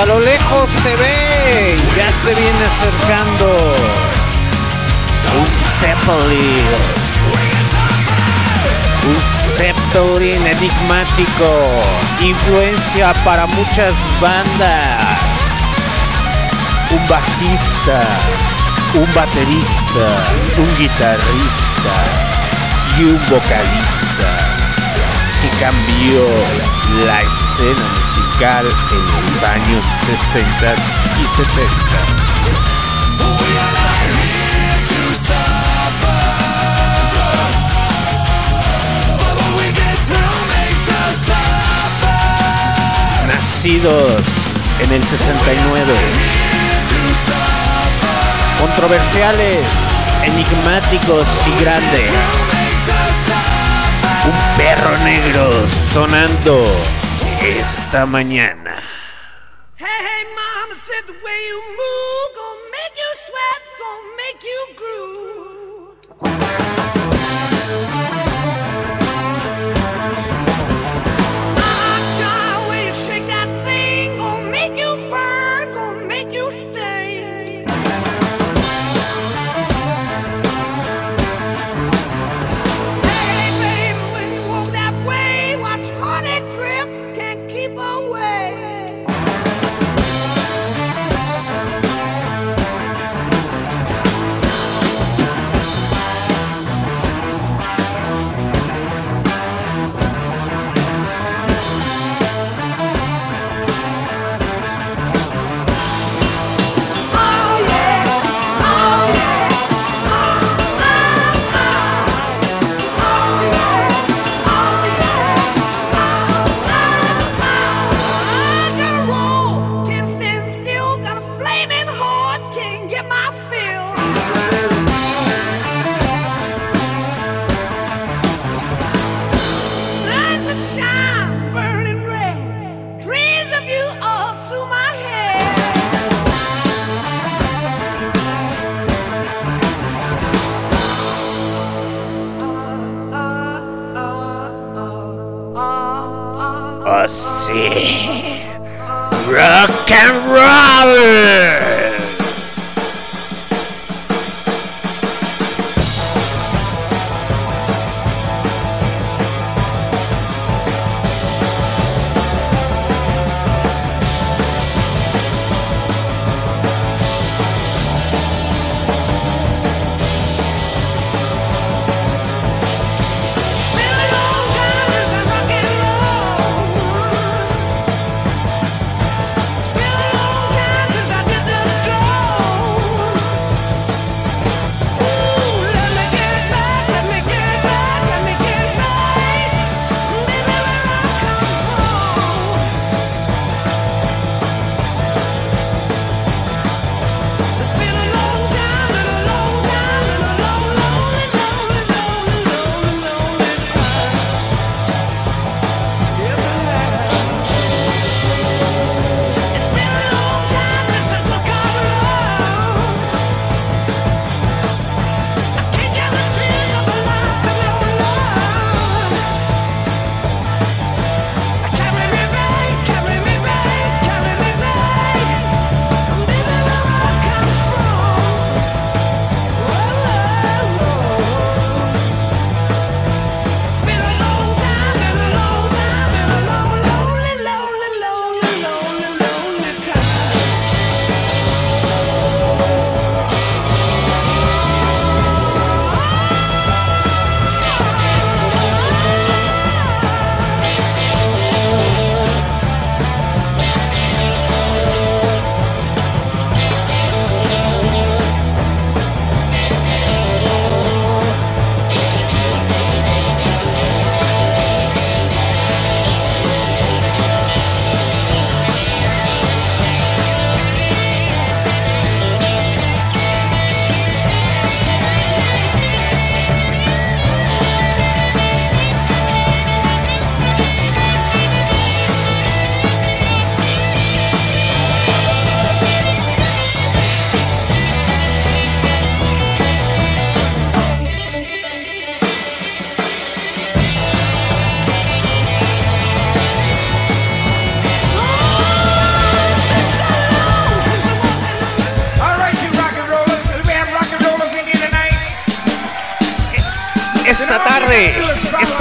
Speaker 2: a lo lejos se ve, ya se viene acercando un Zeppelin. Un Zeppelin enigmático, influencia para muchas bandas. Un bajista, un baterista, un guitarrista y un vocalista que cambió la escena musical en los años 60 y 70. Nacidos en el 69. Controversiales, enigmáticos y grandes. Un perro negro sonando esta mañana.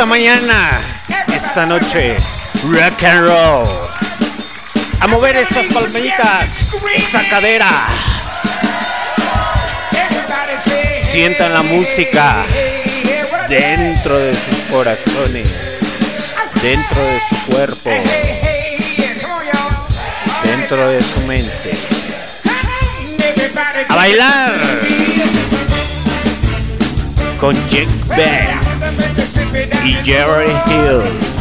Speaker 8: Mañana, esta noche, rock and roll. A mover esas palmitas, esa cadera. Sientan la música dentro de sus corazones, dentro de su cuerpo, dentro de su mente. A bailar con Jack Beck y Jerry Hill.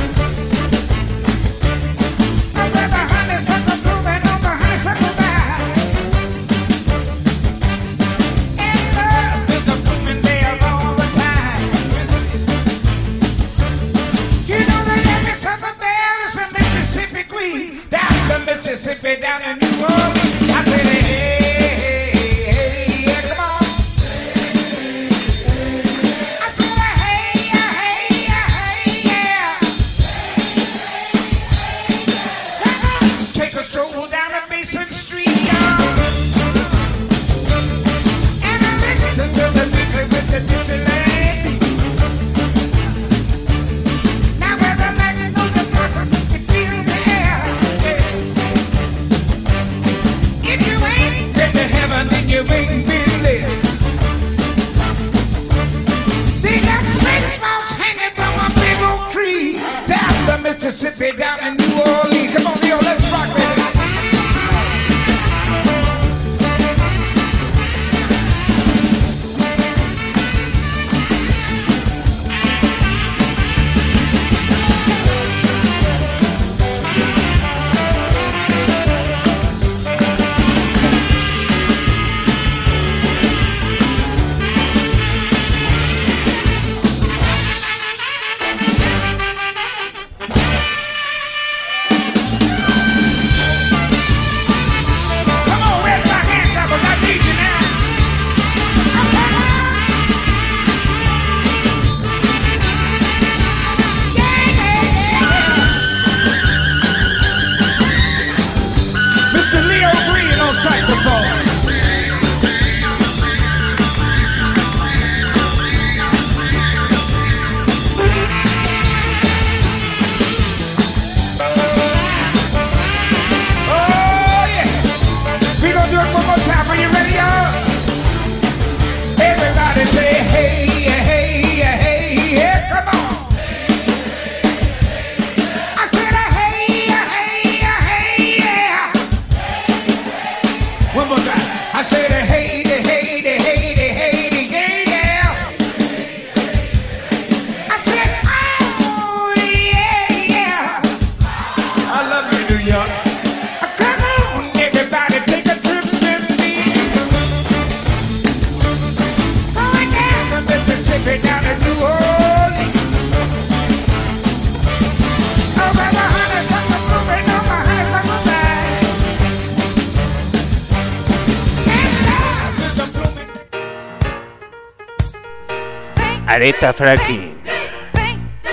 Speaker 1: Aretha Franklin.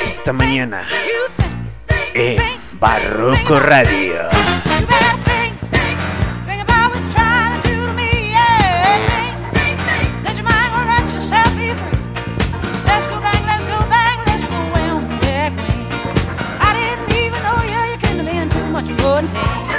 Speaker 1: Esta mañana en Barroco Radio.
Speaker 7: one day.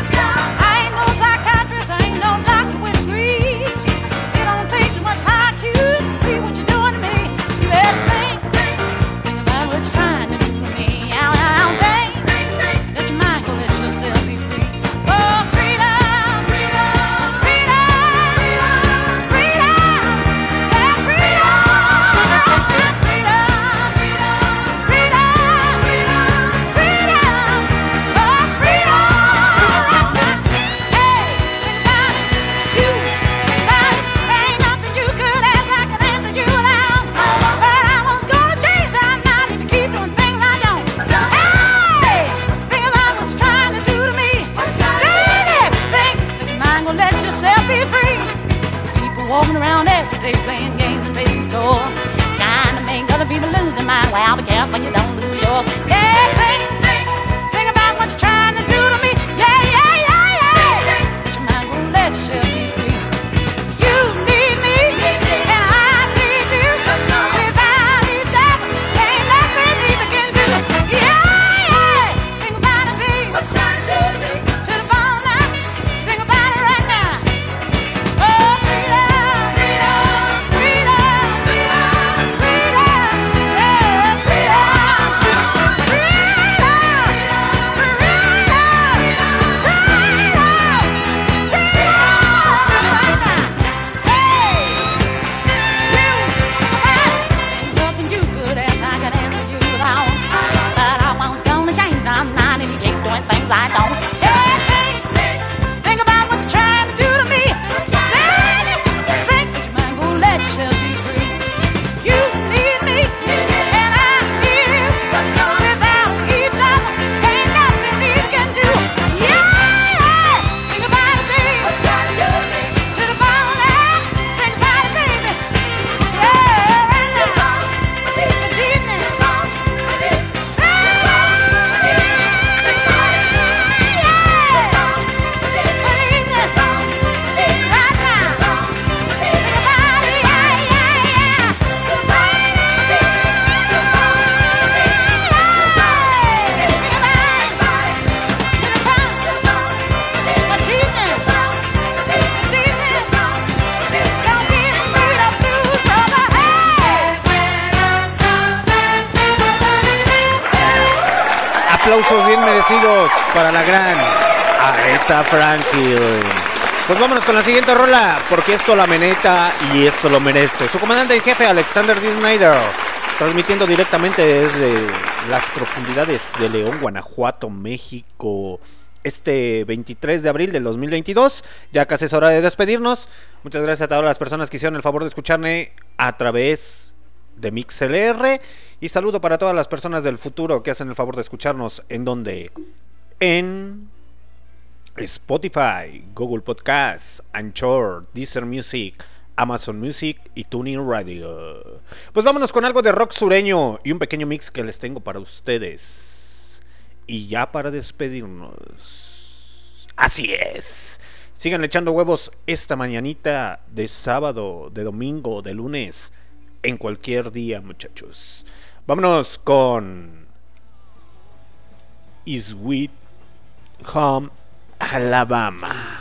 Speaker 1: para la gran Aretha Franklin. Pues vámonos con la siguiente rola, porque esto la meneta y esto lo merece. Su comandante en jefe, Alexander D. Snyder, transmitiendo directamente desde las profundidades de León, Guanajuato, México este 23 de abril del 2022. Ya casi es hora de despedirnos. Muchas gracias a todas las personas que hicieron el favor de escucharme a través de MixLR. Y saludo para todas las personas del futuro que hacen el favor de escucharnos en donde en Spotify, Google Podcasts, Anchor, Deezer Music, Amazon Music y Tuning Radio. Pues vámonos con algo de rock sureño y un pequeño mix que les tengo para ustedes. Y ya para despedirnos. Así es. Sigan echando huevos esta mañanita de sábado, de domingo, de lunes, en cualquier día, muchachos. Vámonos con Is Home, Alabama.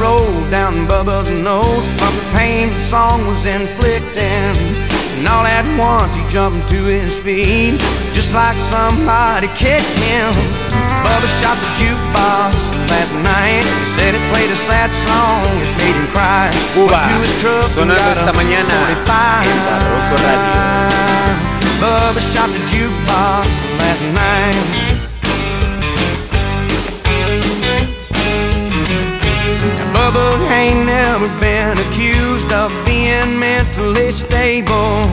Speaker 3: Rolled down Bubba's nose from the pain the song was inflicting. And all at once he jumped to his feet, just like somebody kicked him. Bubba shot the jukebox last night. He said it played a sad song, it made him cry.
Speaker 1: Cuba,
Speaker 3: to his truck
Speaker 1: sonando esta mañana
Speaker 3: 45.
Speaker 1: en Barroco Radio.
Speaker 3: Bubba shot the jukebox last night. Bubba ain't never been accused of being mentally stable.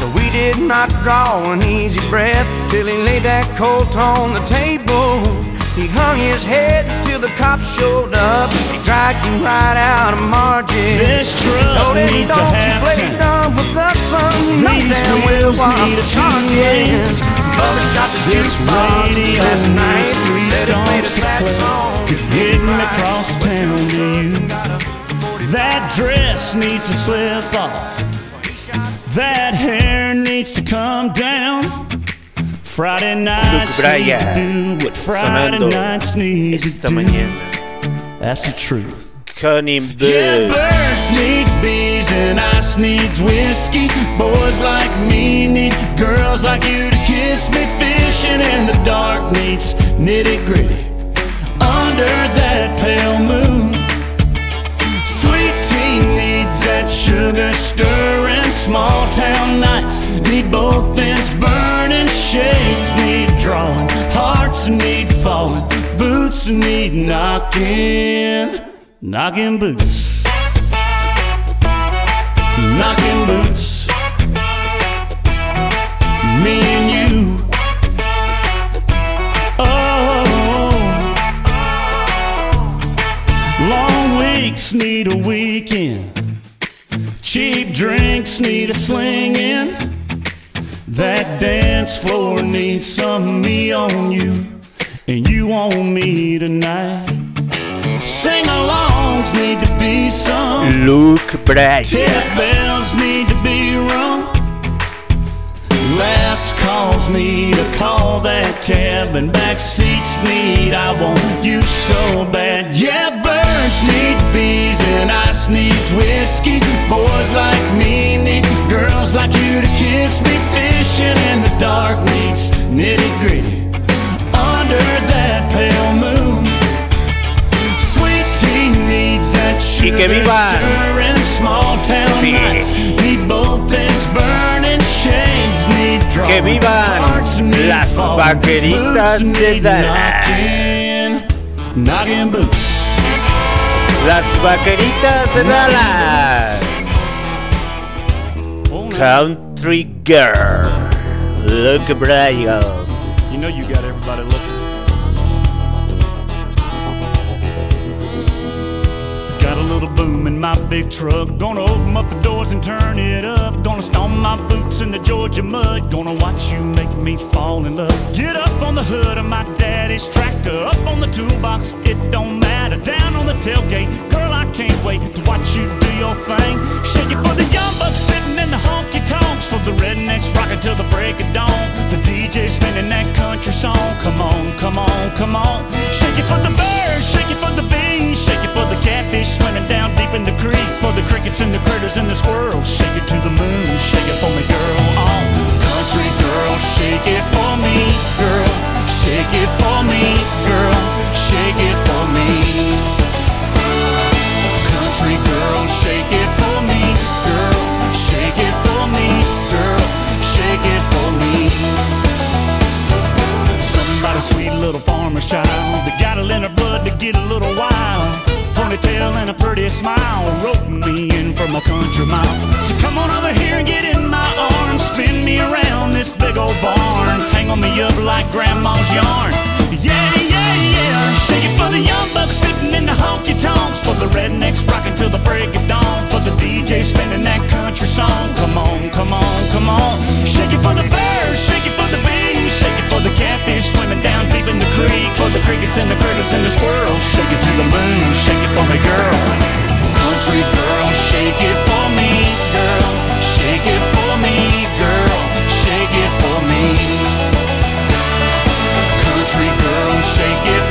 Speaker 3: So we did not draw an easy breath till he laid that colt on the table. He hung his head till the cops showed up. He dragged him right out of Margin.
Speaker 9: This truck
Speaker 3: Told him,
Speaker 9: needs a
Speaker 3: don't you
Speaker 9: half
Speaker 3: play dumb with the sun. You know damn well
Speaker 9: wheels
Speaker 3: what
Speaker 9: need
Speaker 3: the
Speaker 9: a
Speaker 3: charge
Speaker 9: tuning.
Speaker 3: is. Bubba shot the
Speaker 9: This
Speaker 3: jukebox last night. Said played a sad song.
Speaker 9: To get across town to you. That dress needs to slip off. That hair needs to come down. Friday nights
Speaker 1: Luke
Speaker 9: need to
Speaker 1: Bryan,
Speaker 9: do what Friday nights need to do.
Speaker 1: mañana.
Speaker 9: That's the truth.
Speaker 1: Connie
Speaker 9: Yeah,
Speaker 1: Boo.
Speaker 9: birds need bees and ice needs whiskey. Boys like me need girls like you to kiss me. Fishing in the dark needs nitty gritty. Under that pale moon, sweet tea needs that sugar stirring. Small town nights need both ends burning. Shades need drawing. Hearts need falling. Boots need knocking. Knocking boots. Knocking boots. Me Weeks need a weekend. Cheap drinks need a slinging. That dance floor needs some me on you. And you on me tonight. Sing along songs need to be sung.
Speaker 1: Luke Bryan.
Speaker 9: Tip bells need to be. Last calls need a call that cab and back seats need I want you so bad. Yeah, birds need bees and ice needs whiskey. Boys like me need girls like you to kiss me. Fishing in the dark needs nitty gritty under that pale moon. Sweet tea needs that sugar stirring small town
Speaker 1: Sí.
Speaker 9: nights. Need both things burning shades.
Speaker 1: Que vivan las vaqueritas de Dallas.
Speaker 9: knocking, knocking boots.
Speaker 1: Las vaqueritas de Dallas. Country Girl. Luke Bryan.
Speaker 9: You know you got everybody looking. My big truck. Gonna open up the doors and turn it up. Gonna stomp my boots in the Georgia mud. Gonna watch you make me fall in love. Get up on the hood of my daddy's tractor. Up on the toolbox, it don't matter. Down on the tailgate, girl, I can't wait to watch you do your thing. Shake it for the young bucks sitting in the honky tonks. For the rednecks rocking till the break of dawn. The DJ spinning that country song. Come on, come on, come on. Shake it for the birds, shake it for the bees, shake it for the catfish swimming down deep in the creek. For the crickets and the critters and the squirrels. Shake it to the moon, shake it for me, girl. Oh, country girl, shake it for me, girl. Shake it for me, girl. Shake it for me. Country girl, shake it for me, girl. Shake it Somebody sweet little farmer's child They got it in her blood to get a little wild. Ponytail and a pretty smile, rope me in from a country mile. So come on over here and get in my arms, spin me around this big old barn, tangle me up like grandma's yarn. Yeah, yeah, yeah. Shake it for the young bucks sitting in the honky tonks, for the rednecks rocking till the break of dawn, for the DJ spinning that country song. Come on, come on, come on. Shake it for the birds, shake it for the it for the catfish swimming down deep in the creek, for the crickets and the critters and the squirrels. Shake it to the moon, shake it for me, girl. Country girl, shake it for me, girl. Shake it for me, girl. Shake it for me. Country girl, shake it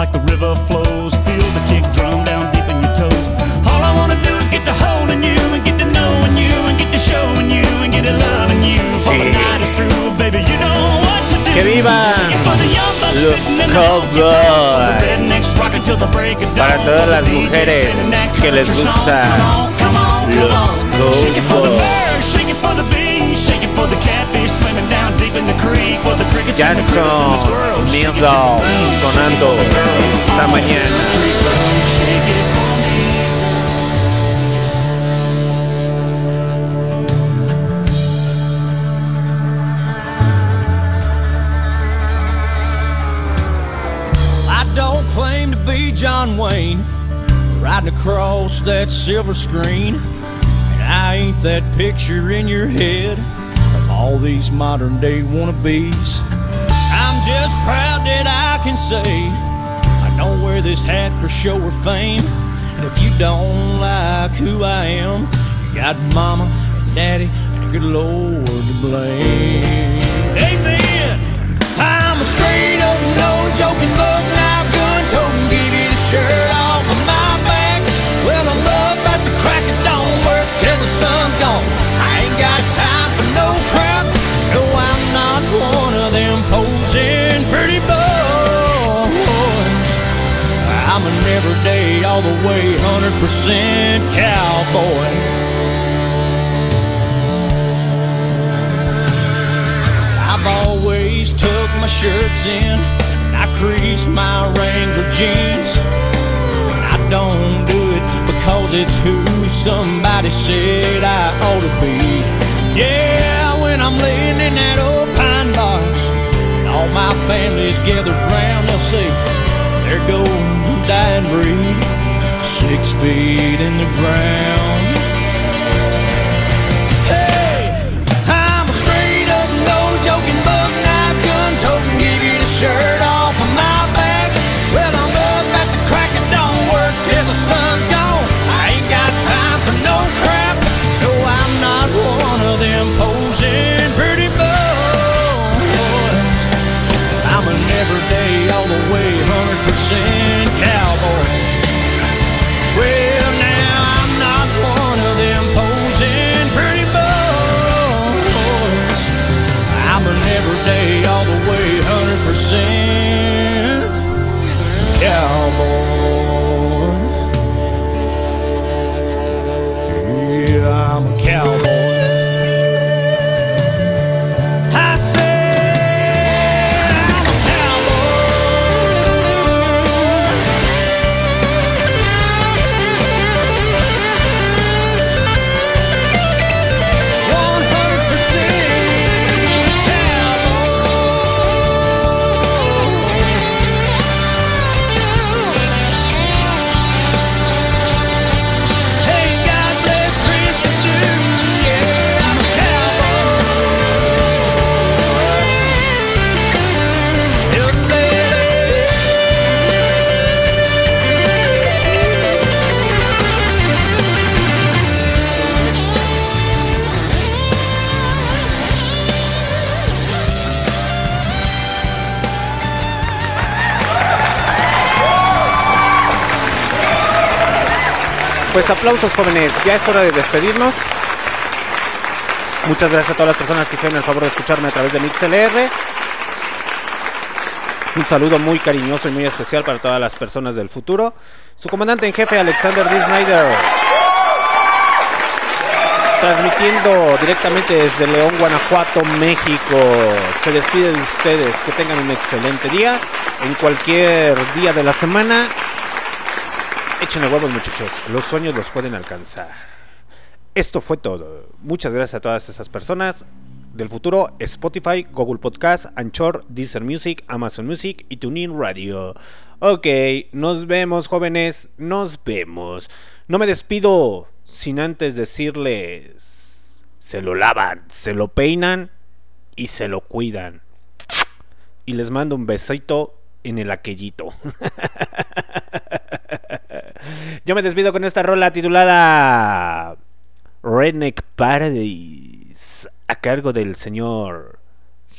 Speaker 9: like the river flows. Feel the kick drum down deep in your toes. All I wanna do is get to holding you and get to knowing you and get to showing you and get to loving you. For the night is through, baby, you know what to do.
Speaker 1: Que vivan
Speaker 9: Shake it for the young bucks
Speaker 1: los
Speaker 9: sitting in the honky tonks, for the
Speaker 1: cowboys.
Speaker 9: rednecks rocking till the break of
Speaker 1: Para todas las mujeres que les gusta
Speaker 9: Come on, come on, come
Speaker 1: los
Speaker 9: on. Shake it for the
Speaker 1: cowboys. Jackson
Speaker 9: squirrels. Shake it the
Speaker 1: Needle
Speaker 9: moon,
Speaker 1: sonando esta mañana.
Speaker 9: shake it for me.
Speaker 6: I don't claim to be John Wayne, riding across that silver screen. And I ain't that picture in your head of all these modern day wannabes. I'm just proud that I can say I don't wear this hat for show or fame. And if you don't like who I am, you got mama and daddy and a good lord to blame. Amen. I'm a straight up, no joking bug, now gun toting, give you the shirt off of my back. Well, I'm up at the crack of dawn, work till the sun's gone. I'm an everyday, all the way, 100% cowboy. I've always tucked my shirts in, and I crease my Wrangler jeans. And I
Speaker 9: don't do it because it's who somebody said I ought to be. Yeah, when I'm laying in that old pine box, and all my family's gathered round, they'll say, There goes dying breed, six feet in the ground.
Speaker 1: Pues aplausos jóvenes, ya es hora de despedirnos. Muchas gracias a todas las personas que hicieron el favor de escucharme a través de MixLR. Un saludo muy cariñoso y muy especial para todas las personas del futuro. Su comandante en jefe, Alexander D. Snyder. Transmitiendo directamente desde León, Guanajuato, México. Se despide de ustedes. Que tengan un excelente día. En cualquier día de la semana. Échenle huevos muchachos, los sueños los pueden alcanzar. Esto fue todo. Muchas gracias a todas esas personas del futuro. Spotify, Google Podcast, Anchor, Deezer Music, Amazon Music y TuneIn Radio. Ok, nos vemos jóvenes, nos vemos. No me despido sin antes decirles... Se lo lavan, se lo peinan y se lo cuidan. Y les mando un besito en el aquellito. Yo me despido con esta rola titulada Redneck Paradise a cargo del señor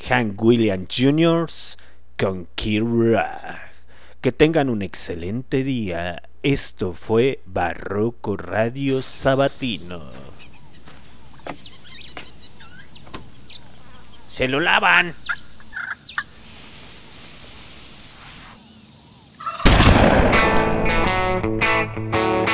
Speaker 1: Hank Williams Jr. con Kira. Que tengan un excelente día. Esto fue Barroco Radio Sabatino. Se lo lavan.
Speaker 3: Música